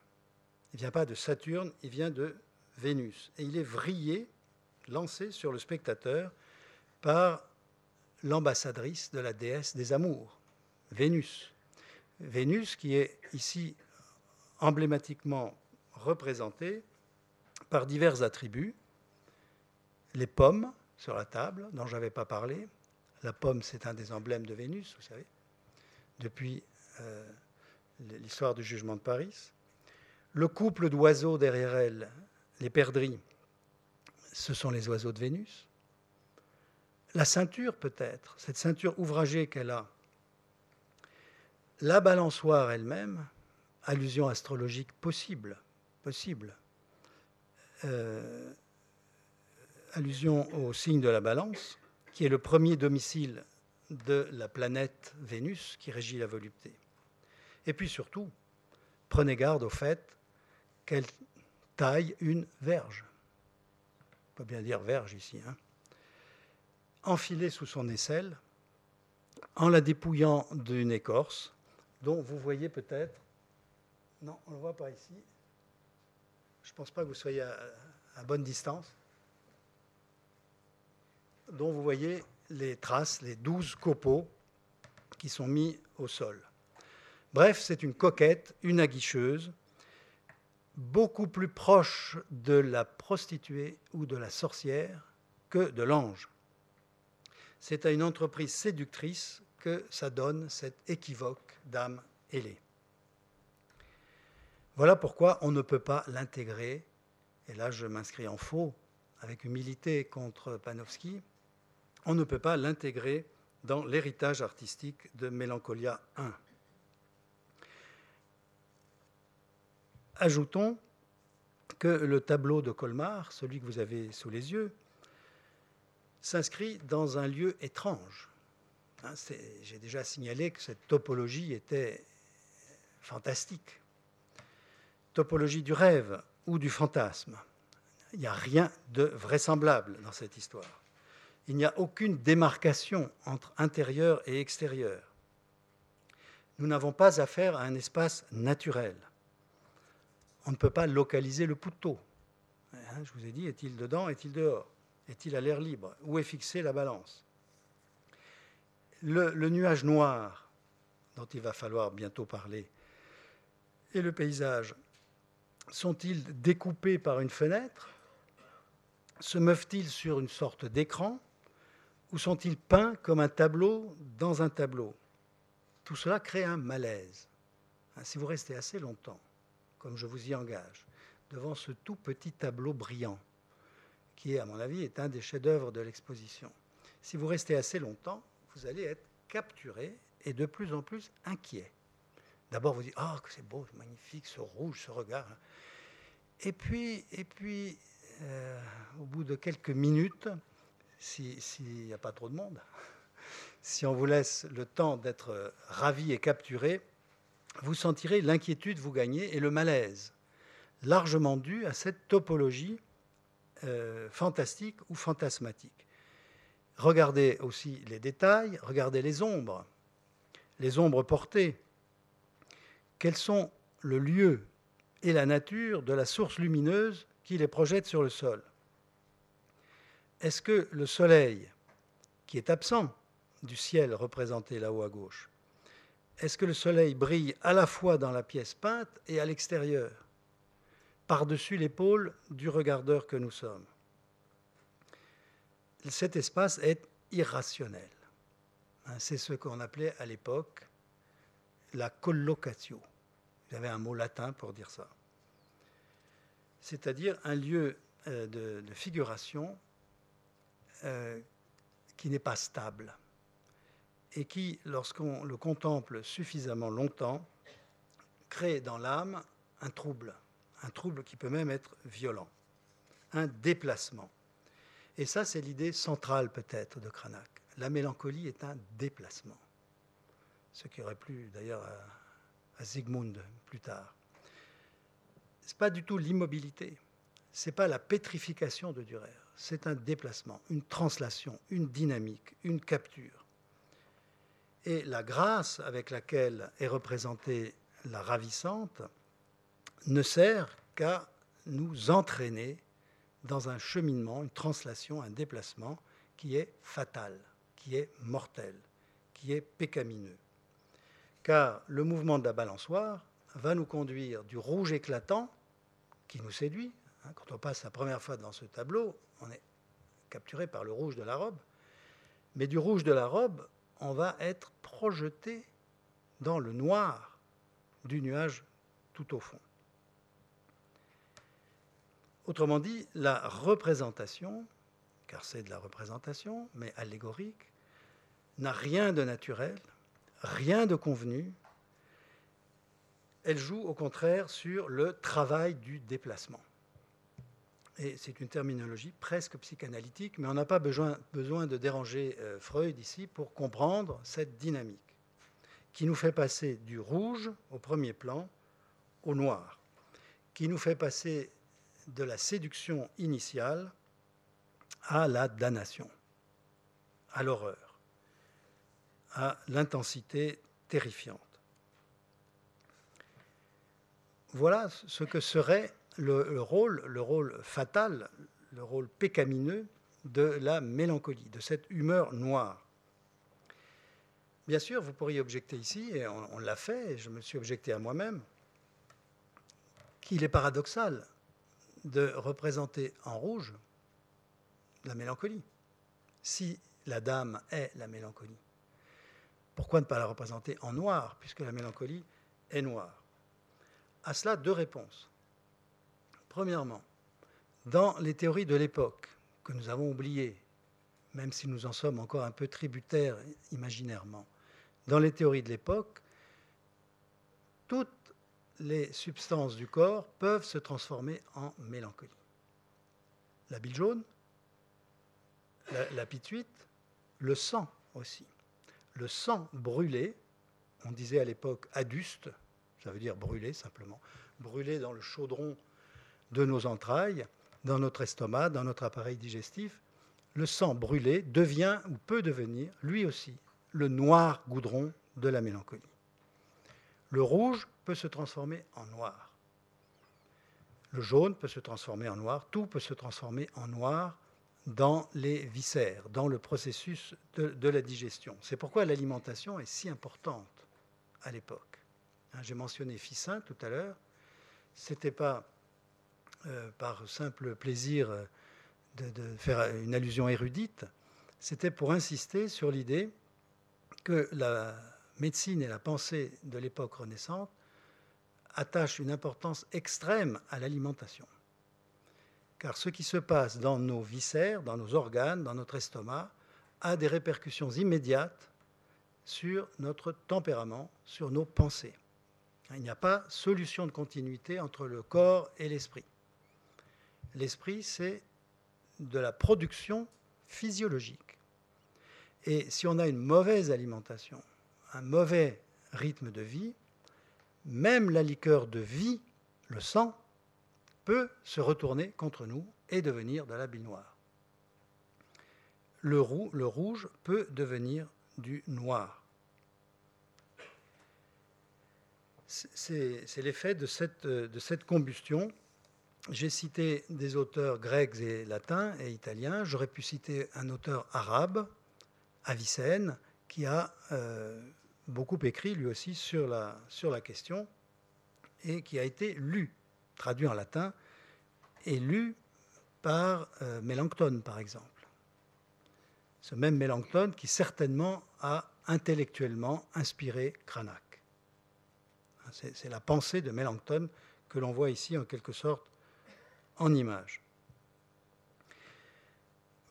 Il ne vient pas de Saturne, il vient de Vénus. Et il est vrillé, lancé sur le spectateur par l'ambassadrice de la déesse des amours, Vénus. Vénus qui est ici emblématiquement représentée par divers attributs. Les pommes sur la table, dont je n'avais pas parlé. La pomme, c'est un des emblèmes de Vénus, vous savez, depuis euh, l'histoire du jugement de Paris. Le couple d'oiseaux derrière elle, les perdrix, ce sont les oiseaux de Vénus. La ceinture, peut-être, cette ceinture ouvragée qu'elle a. La balançoire elle-même, allusion astrologique possible, possible. Euh, allusion au signe de la balance, qui est le premier domicile de la planète Vénus qui régit la volupté. Et puis surtout, prenez garde au fait qu'elle taille une verge. On peut bien dire verge ici. Hein. Enfilée sous son aisselle, en la dépouillant d'une écorce, dont vous voyez peut-être. Non, on ne le voit pas ici. Je ne pense pas que vous soyez à bonne distance dont vous voyez les traces, les douze copeaux qui sont mis au sol. Bref, c'est une coquette, une aguicheuse, beaucoup plus proche de la prostituée ou de la sorcière que de l'ange. C'est à une entreprise séductrice que ça donne cet équivoque d'âme ailée. Voilà pourquoi on ne peut pas l'intégrer, et là je m'inscris en faux avec humilité contre Panofsky, on ne peut pas l'intégrer dans l'héritage artistique de Mélancolia I. Ajoutons que le tableau de Colmar, celui que vous avez sous les yeux, s'inscrit dans un lieu étrange. Hein, j'ai déjà signalé que cette topologie était fantastique. Topologie du rêve ou du fantasme. Il n'y a rien de vraisemblable dans cette histoire il n'y a aucune démarcation entre intérieur et extérieur. Nous n'avons pas affaire à un espace naturel. On ne peut pas localiser le poutot. Hein, je vous ai dit, est-il dedans, est-il dehors? Est-il à l'air libre? Où est fixée la balance? Le, le nuage noir, dont il va falloir bientôt parler, et le paysage, sont-ils découpés par une fenêtre? Se meuvent-ils sur une sorte d'écran? Ou sont-ils peints comme un tableau dans un tableau? Tout cela crée un malaise. Hein, si vous restez assez longtemps, comme je vous y engage, devant ce tout petit tableau brillant, qui, à mon avis, est un des chefs-d'œuvre de l'exposition, si vous restez assez longtemps, vous allez être capturé et de plus en plus inquiet. D'abord, vous dites Ah, que c'est beau, magnifique, ce rouge, ce regard. Et puis, et puis euh, au bout de quelques minutes, s'il n'y a pas trop de monde, si on vous laisse le temps d'être ravi et capturé, vous sentirez l'inquiétude vous gagner et le malaise, largement dû à cette topologie euh, fantastique ou fantasmatique. Regardez aussi les détails, regardez les ombres, les ombres portées. Quels sont le lieu et la nature de la source lumineuse qui les projette sur le sol? Est-ce que le soleil, qui est absent du ciel représenté là-haut à gauche, est-ce que le soleil brille à la fois dans la pièce peinte et à l'extérieur, par-dessus l'épaule du regardeur que nous sommes? Cet espace est irrationnel. Hein, c'est ce qu'on appelait à l'époque la collocatio. Y avait un mot latin pour dire ça. C'est-à-dire un lieu euh, de figuration euh, qui n'est pas stable et qui, lorsqu'on le contemple suffisamment longtemps, crée dans l'âme un trouble, un trouble qui peut même être violent, un déplacement. Et ça, c'est l'idée centrale peut-être de Cranach. La mélancolie est un déplacement, ce qui aurait plu d'ailleurs à, à Zygmunt plus tard. Ce n'est pas du tout l'immobilité, ce n'est pas la pétrification de Durer c'est un déplacement, une translation, une dynamique, une capture. Et la grâce avec laquelle est représentée la ravissante ne sert qu'à nous entraîner dans un cheminement, une translation, un déplacement qui est fatal, qui est mortel, qui est pécamineux. Car le mouvement de la balançoire va nous conduire du rouge éclatant, qui nous séduit. Hein, quand on passe la première fois dans ce tableau, on est capturé par le rouge de la robe. Mais du rouge de la robe, on va être projeté dans le noir du nuage tout au fond. Autrement dit, la représentation, car c'est de la représentation, mais allégorique, n'a rien de naturel, rien de convenu. Elle joue au contraire sur le travail du déplacement. Et c'est une terminologie presque psychanalytique, mais on n'a pas besoin, de déranger euh, Freud ici pour comprendre cette dynamique qui nous fait passer du rouge au premier plan au noir, qui nous fait passer de la séduction initiale à la damnation, à l'horreur, à l'intensité terrifiante. Voilà ce que serait le, rôle, le rôle fatal, le rôle pécamineux de la mélancolie, de cette humeur noire. Bien sûr, vous pourriez objecter ici, et on, on l'a fait, et je me suis objecté à moi-même, qu'il est paradoxal de représenter en rouge la mélancolie. Si la dame est la mélancolie, pourquoi ne pas la représenter en noir, puisque la mélancolie est noire? À cela, deux réponses. Premièrement, dans les théories de l'époque, que nous avons oubliées, même si nous en sommes encore un peu tributaires imaginairement, dans les théories de l'époque, toutes les substances du corps peuvent se transformer en mélancolie. La bile jaune, la, pituite, le sang aussi. Le sang brûlé, on disait à l'époque aduste, ça veut dire brûlé simplement, brûlé dans le chaudron de nos entrailles, dans notre estomac, dans notre appareil digestif, le sang brûlé devient ou peut devenir, lui aussi, le noir goudron de la mélancolie. Le rouge peut se transformer en noir. Le jaune peut se transformer en noir. Tout peut se transformer en noir dans les viscères, dans le processus de, la digestion. C'est pourquoi l'alimentation est si importante à l'époque. Hein, j'ai mentionné Ficin tout à l'heure. Ce pas euh, par simple plaisir de, de, faire une allusion érudite, c'était pour insister sur l'idée que la médecine et la pensée de l'époque renaissante attachent une importance extrême à l'alimentation. Car ce qui se passe dans nos viscères, dans nos organes, dans notre estomac, a des répercussions immédiates sur notre tempérament, sur nos pensées. Il n'y a pas solution de continuité entre le corps et l'esprit. L'esprit, c'est de la production physiologique. Et si on a une mauvaise alimentation, un mauvais rythme de vie, même la liqueur de vie, le sang, peut se retourner contre nous et devenir de la bile noire. Le, rouge peut devenir du noir. C'est l'effet de cette combustion. J'ai cité des auteurs grecs et latins et italiens. J'aurais pu citer un auteur arabe, Avicenne, qui a euh, beaucoup écrit lui aussi sur la, question et qui a été lu, traduit en latin, et lu par euh, Mélenchon, par exemple. Ce même Mélenchon qui certainement a intellectuellement inspiré Cranach. C'est la pensée de Mélenchon que l'on voit ici en quelque sorte en image.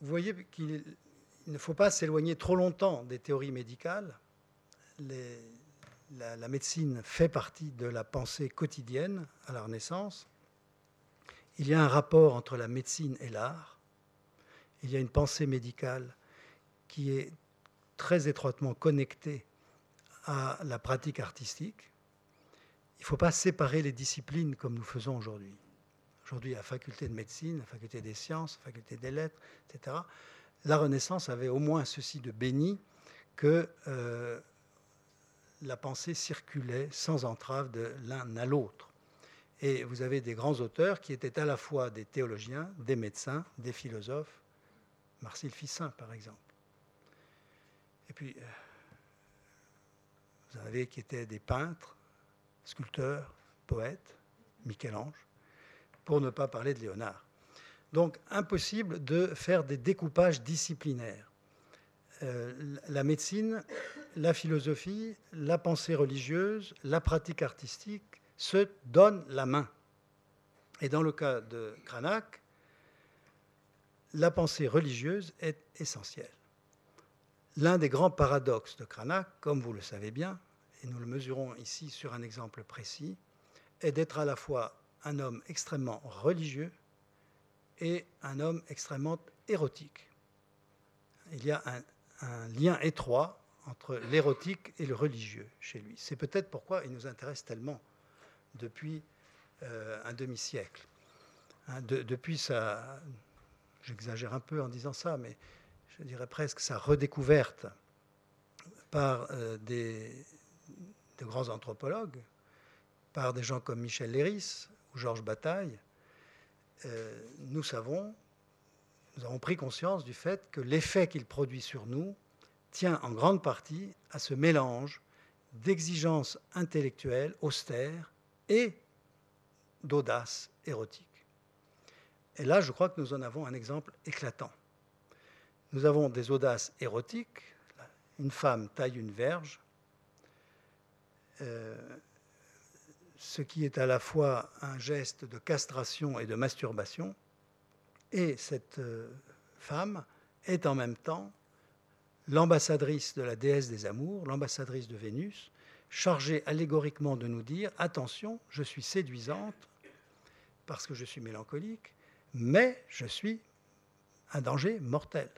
Vous voyez qu'il ne faut pas s'éloigner trop longtemps des théories médicales la, la, médecine fait partie de la pensée quotidienne à la Renaissance. Il y a un rapport entre la médecine et l'art. Il y a une pensée médicale qui est très étroitement connectée à la pratique artistique. Il ne faut pas séparer les disciplines comme nous faisons aujourd'hui. Aujourd'hui, la faculté de médecine, la faculté des sciences, la faculté des lettres, etc. La Renaissance avait au moins ceci de béni que euh, la pensée circulait sans entrave de l'un à l'autre. Et vous avez des grands auteurs qui étaient à la fois des théologiens, des médecins, des philosophes Marcille Fissin, par exemple. Et puis, euh, vous en avez qui étaient des peintres, sculpteurs, poètes, Michel-Ange, pour ne pas parler de Léonard. Donc, impossible de faire des découpages disciplinaires. Euh, la médecine, la philosophie, la pensée religieuse, la pratique artistique se donnent la main. Et dans le cas de Cranach, la pensée religieuse est essentielle. L'un des grands paradoxes de Cranach, comme vous le savez bien, et nous le mesurons ici sur un exemple précis, est d'être à la fois un homme extrêmement religieux et un homme extrêmement érotique. Il y a un, lien étroit entre l'érotique et le religieux chez lui. C'est peut-être pourquoi il nous intéresse tellement depuis euh, un demi-siècle. Hein, depuis sa, j'exagère un peu en disant ça, mais je dirais presque sa redécouverte par euh, des, de grands anthropologues, par des gens comme Michel Léris Georges Bataille, euh, nous savons, nous avons pris conscience du fait que l'effet qu'il produit sur nous tient en grande partie à ce mélange d'exigences intellectuelles austères et d'audace érotique. Et là, je crois que nous en avons un exemple éclatant. Nous avons des audaces érotiques. Une femme taille une verge, euh, ce qui est à la fois un geste de castration et de masturbation. Et cette euh, femme est en même temps l'ambassadrice de la déesse des amours, l'ambassadrice de Vénus, chargée allégoriquement de nous dire, attention, je suis séduisante parce que je suis mélancolique, mais je suis un danger mortel.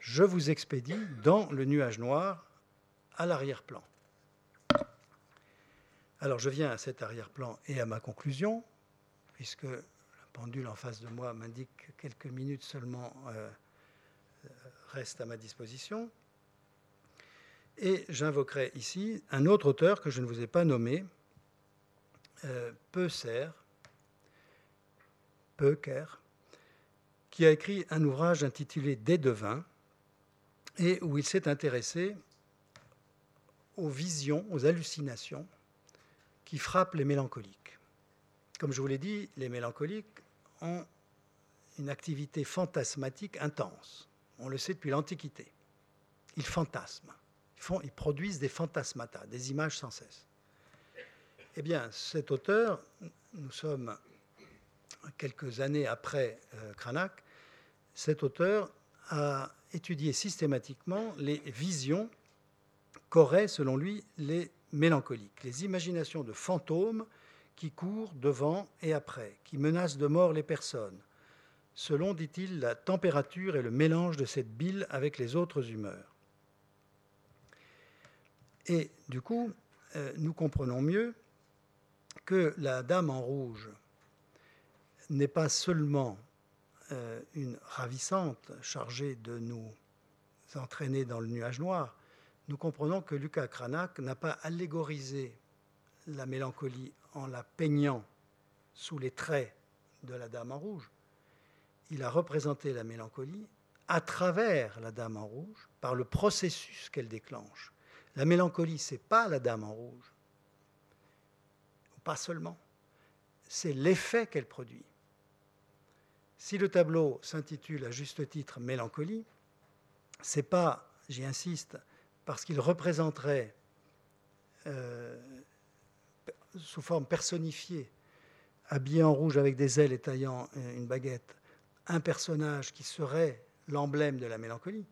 Je vous expédie dans le nuage noir à l'arrière-plan. Alors je viens à cet arrière-plan et à ma conclusion, puisque le pendule en face de moi m'indique que quelques minutes seulement euh, restent à ma disposition. Et j'invoquerai ici un autre auteur que je ne vous ai pas nommé, euh, Peusser, Peuker, qui a écrit un ouvrage intitulé Des devins, et où il s'est intéressé aux visions, aux hallucinations qui frappent les mélancoliques. Comme je vous l'ai dit, les mélancoliques ont une activité fantasmatique intense. On le sait depuis l'Antiquité. Ils fantasment. Ils, font, produisent des fantasmata, des images sans cesse. Eh bien, cet auteur, nous sommes quelques années après euh, Cranach, cet auteur a étudié systématiquement les visions qu'auraient, selon lui, les les imaginations de fantômes qui courent devant et après, qui menacent de mort les personnes, selon, dit-il, la température et le mélange de cette bile avec les autres humeurs. Et du coup, euh, nous comprenons mieux que la dame en rouge n'est pas seulement euh, une ravissante chargée de nous entraîner dans le nuage noir, nous comprenons que Lucas Cranach n'a pas allégorisé la mélancolie en la peignant sous les traits de la Dame en rouge. Il a représenté la mélancolie à travers la Dame en rouge, par le processus qu'elle déclenche. La mélancolie, c'est pas la Dame en rouge, pas seulement, c'est l'effet qu'elle produit. Si le tableau s'intitule à juste titre Mélancolie, c'est pas, j'y insiste, parce qu'il représenterait euh, sous forme personnifiée, habillé en rouge avec des ailes et taillant une baguette, un personnage qui serait l'emblème de la mélancolie,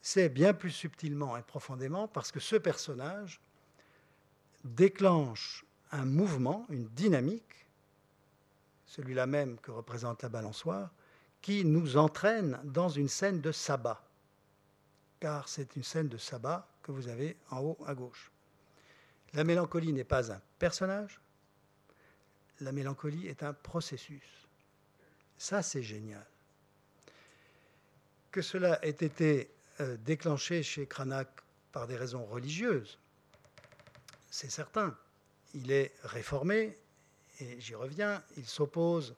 c'est bien plus subtilement et profondément parce que ce personnage déclenche un mouvement, une dynamique, celui-là même que représente la balançoire, qui nous entraîne dans une scène de sabbat car c'est une scène de sabbat que vous avez en haut à gauche. La mélancolie n'est pas un personnage, la mélancolie est un processus. Ça, c'est génial. Que cela ait été euh, déclenché chez Cranach par des raisons religieuses, c'est certain. Il est réformé, et j'y reviens, il s'oppose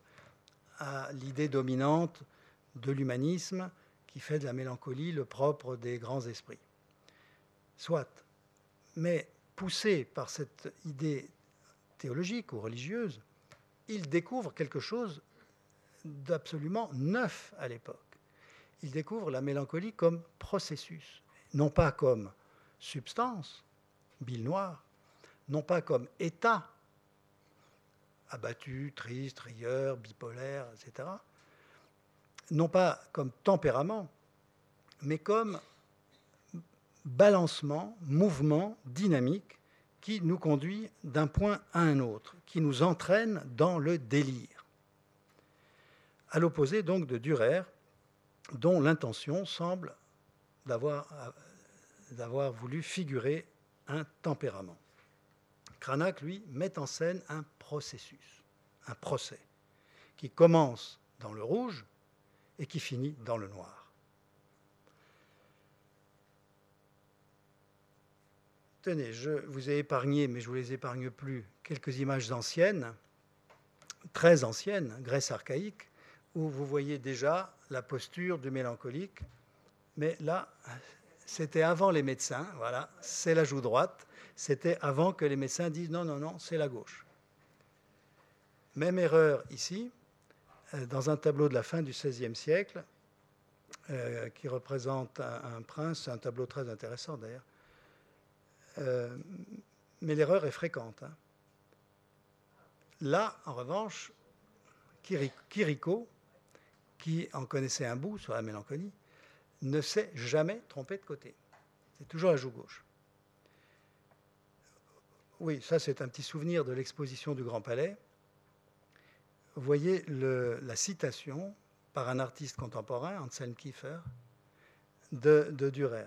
à l'idée dominante de l'humanisme qui fait de la mélancolie le propre des grands esprits. Soit. Mais poussé par cette idée théologique ou religieuse, il découvre quelque chose d'absolument neuf à l'époque. Il découvre la mélancolie comme processus, non pas comme substance, bile noire, non pas comme état, abattu, triste, rieur, bipolaire, etc., non pas comme tempérament, mais comme balancement, mouvement dynamique qui nous conduit d'un point à un autre, qui nous entraîne dans le délire. À l'opposé donc de Durer, dont l'intention semble d'avoir, voulu figurer un tempérament. Cranach, lui, met en scène un processus, un procès, qui commence dans le rouge et qui finit dans le noir. Tenez, je vous ai épargné, mais je ne vous les épargne plus, quelques images anciennes, très anciennes, Grèce archaïque, où vous voyez déjà la posture du mélancolique. Mais là, c'était avant les médecins, voilà, c'est la joue droite. C'était avant que les médecins disent non, non, non, c'est la gauche. Même erreur ici, dans un tableau de la fin du XVIe siècle, euh, qui représente un, prince, un tableau très intéressant d'ailleurs. Euh, mais l'erreur est fréquente. Hein. Là, en revanche, Kiriko, qui en connaissait un bout sur la mélancolie, ne s'est jamais trompé de côté. C'est toujours la joue gauche. Oui, ça c'est un petit souvenir de l'exposition du Grand Palais. Vous voyez la citation par un artiste contemporain, Anselm Kiefer, de, Dürer.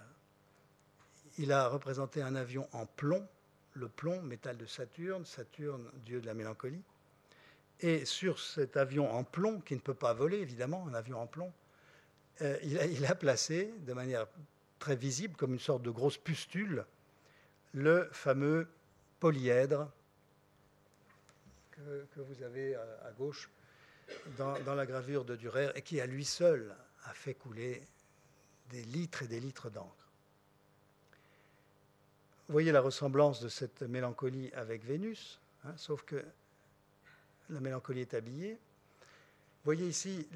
Il a représenté un avion en plomb, le plomb, métal de Saturne, Saturne, dieu de la mélancolie. Et sur cet avion en plomb, qui ne peut pas voler évidemment, un avion en plomb, euh, il, a, placé de manière très visible, comme une sorte de grosse pustule, le fameux polyèdre que, vous avez à, gauche dans, la gravure de Durer et qui à lui seul a fait couler des litres et des litres d'encre. Voyez la ressemblance de cette mélancolie avec Vénus, hein, sauf que la mélancolie est habillée. Voyez ici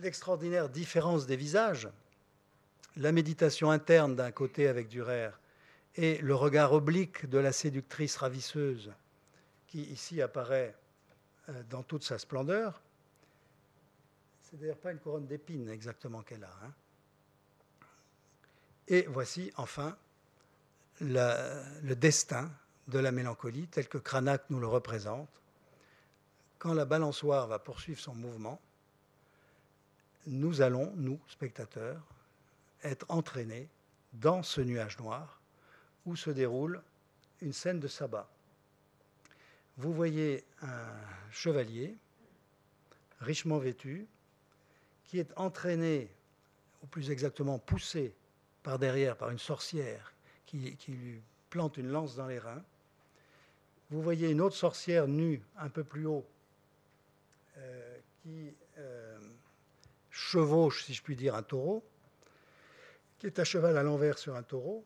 l'extraordinaire différence des visages, la méditation interne d'un côté avec Durer et le regard oblique de la séductrice ravisseuse qui ici apparaît euh, dans toute sa splendeur. C'est d'ailleurs pas une couronne d'épines exactement qu'elle a. Hein. Et voici enfin le destin de la mélancolie tel que Cranach nous le représente. Quand la balançoire va poursuivre son mouvement, nous allons, nous, spectateurs, être entraînés dans ce nuage noir où se déroule une scène de sabbat. Vous voyez un chevalier richement vêtu qui est entraîné, ou plus exactement poussé par derrière par une sorcière qui, lui plante une lance dans les reins. Vous voyez une autre sorcière nue un peu plus haut euh, qui euh, chevauche, si je puis dire, un taureau, qui est à cheval à l'envers sur un taureau.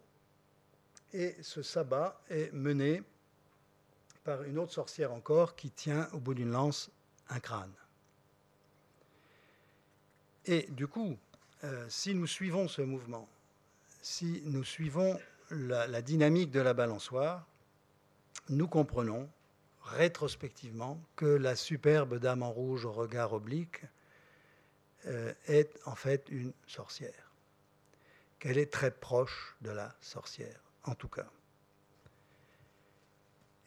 Et ce sabbat est mené par une autre sorcière encore qui tient au bout d'une lance un crâne. Et du coup, euh, si nous suivons ce mouvement, si nous suivons la, dynamique de la balançoire, nous comprenons rétrospectivement que la superbe dame en rouge au regard oblique euh, est en fait une sorcière, qu'elle est très proche de la sorcière, en tout cas.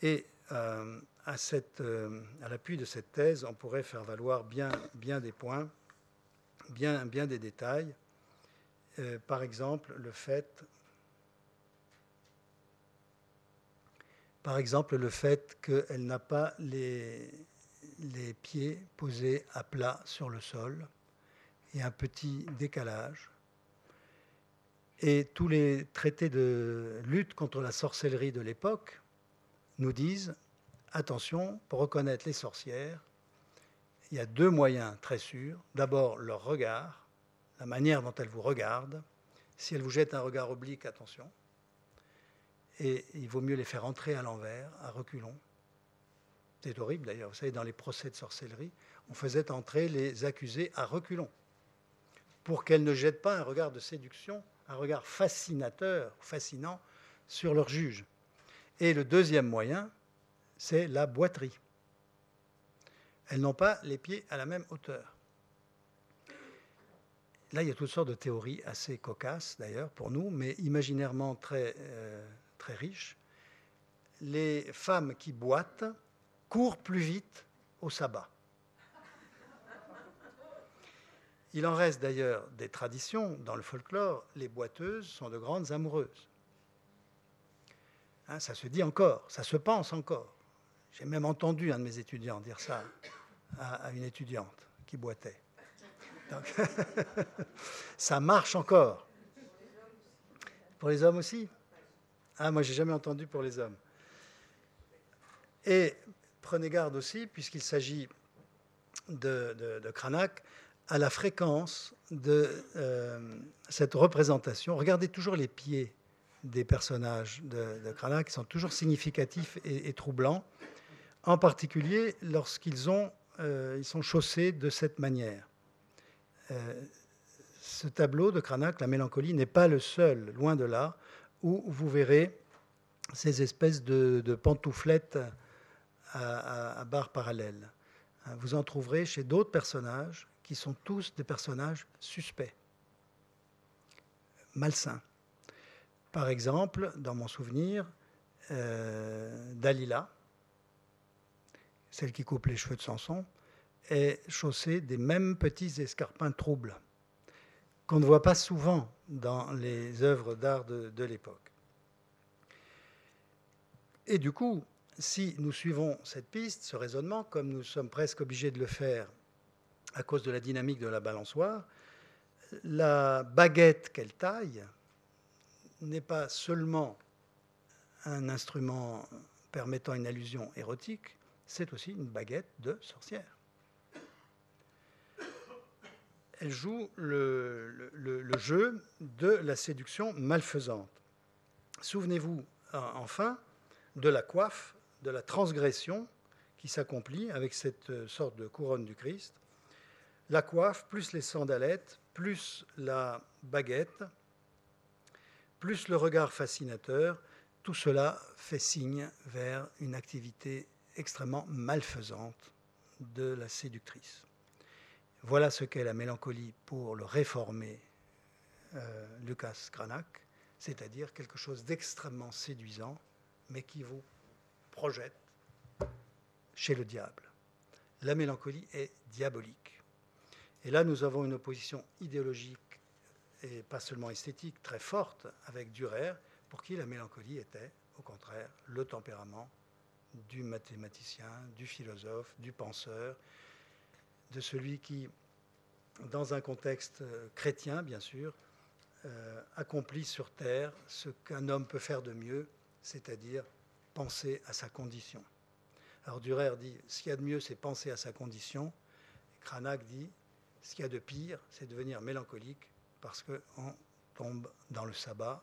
Et euh, à, euh, à l'appui de cette thèse, on pourrait faire valoir bien, des points, bien, des détails. par exemple, le fait Par exemple, le fait qu'elle n'a pas les pieds posés à plat sur le sol et un petit décalage. Et tous les traités de lutte contre la sorcellerie de l'époque nous disent, attention, pour reconnaître les sorcières, il y a deux moyens très sûrs. D'abord, leur regard, la manière dont elle vous regarde. Si elle vous jette un regard oblique, attention. Et il vaut mieux les faire entrer à l'envers, à reculons. C'est horrible d'ailleurs. Vous savez, dans les procès de sorcellerie, on faisait entrer les accusés à reculons pour qu'elles ne jettent pas un regard de séduction, un regard fascinateur, fascinant sur leur juge. Et le deuxième moyen, c'est la boiterie. Elles n'ont pas les pieds à la même hauteur. Là, il y a toutes sortes de théories assez cocasses, d'ailleurs, pour nous, mais imaginairement très, euh, très riches. Les femmes qui boitent courent plus vite au sabbat. Il en reste d'ailleurs des traditions dans le folklore. Les boiteuses sont de grandes amoureuses. Hein, ça se dit encore, ça se pense encore. J'ai même entendu un de mes étudiants dire ça à, une étudiante qui boitait. ça marche encore. Pour les hommes aussi? Ah, moi, j'ai jamais entendu pour les hommes. Et prenez garde aussi, puisqu'il s'agit de, Cranach, à la fréquence de euh, cette représentation. Regardez toujours les pieds des personnages de, de Cranach, qui sont toujours significatifs et, troublants, en particulier lorsqu'ils euh, sont chaussés de cette manière. Euh, ce tableau de Cranach, la mélancolie, n'est pas le seul, loin de là, où vous verrez ces espèces de, pantouflettes à, à barres parallèles. Vous en trouverez chez d'autres personnages qui sont tous des personnages suspects, malsains. Par exemple, dans mon souvenir, euh, Dalila, celle qui coupe les cheveux de Samson, est chaussée des mêmes petits escarpins troubles qu'on ne voit pas souvent dans les œuvres d'art de, de l'époque. Et du coup, si nous suivons cette piste, ce raisonnement, comme nous sommes presque obligés de le faire à cause de la dynamique de la balançoire, la baguette qu'elle taille n'est pas seulement un instrument permettant une allusion érotique, c'est aussi une baguette de sorcière. Elle joue le, jeu de la séduction malfaisante. Souvenez-vous enfin de la coiffe, de la transgression qui s'accomplit avec cette sorte de couronne du Christ, la coiffe, plus les sandalettes, plus la baguette, plus le regard fascinateur, tout cela fait signe vers une activité extrêmement malfaisante de la séductrice. Voilà ce qu'est la mélancolie pour le réformer euh, Lucas Cranach, c'est-à-dire quelque chose d'extrêmement séduisant, mais qui vous projette chez le diable. La mélancolie est diabolique. Et là, nous avons une opposition idéologique et pas seulement esthétique très forte avec Dürer, pour qui la mélancolie était, au contraire, le tempérament du mathématicien, du philosophe, du penseur, de celui qui, dans un contexte euh, chrétien, bien sûr, euh, accomplit sur Terre ce qu'un homme peut faire de mieux, c'est-à-dire penser à sa condition. Alors Dürer dit, ce qu'il y a de mieux, c'est penser à sa condition. Cranach dit, ce qu'il y a de pire, c'est devenir mélancolique parce qu'on tombe dans le sabbat,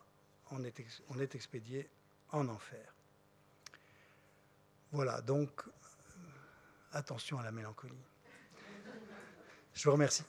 on est, on est expédié en enfer. Voilà, donc attention à la mélancolie. Je vous remercie.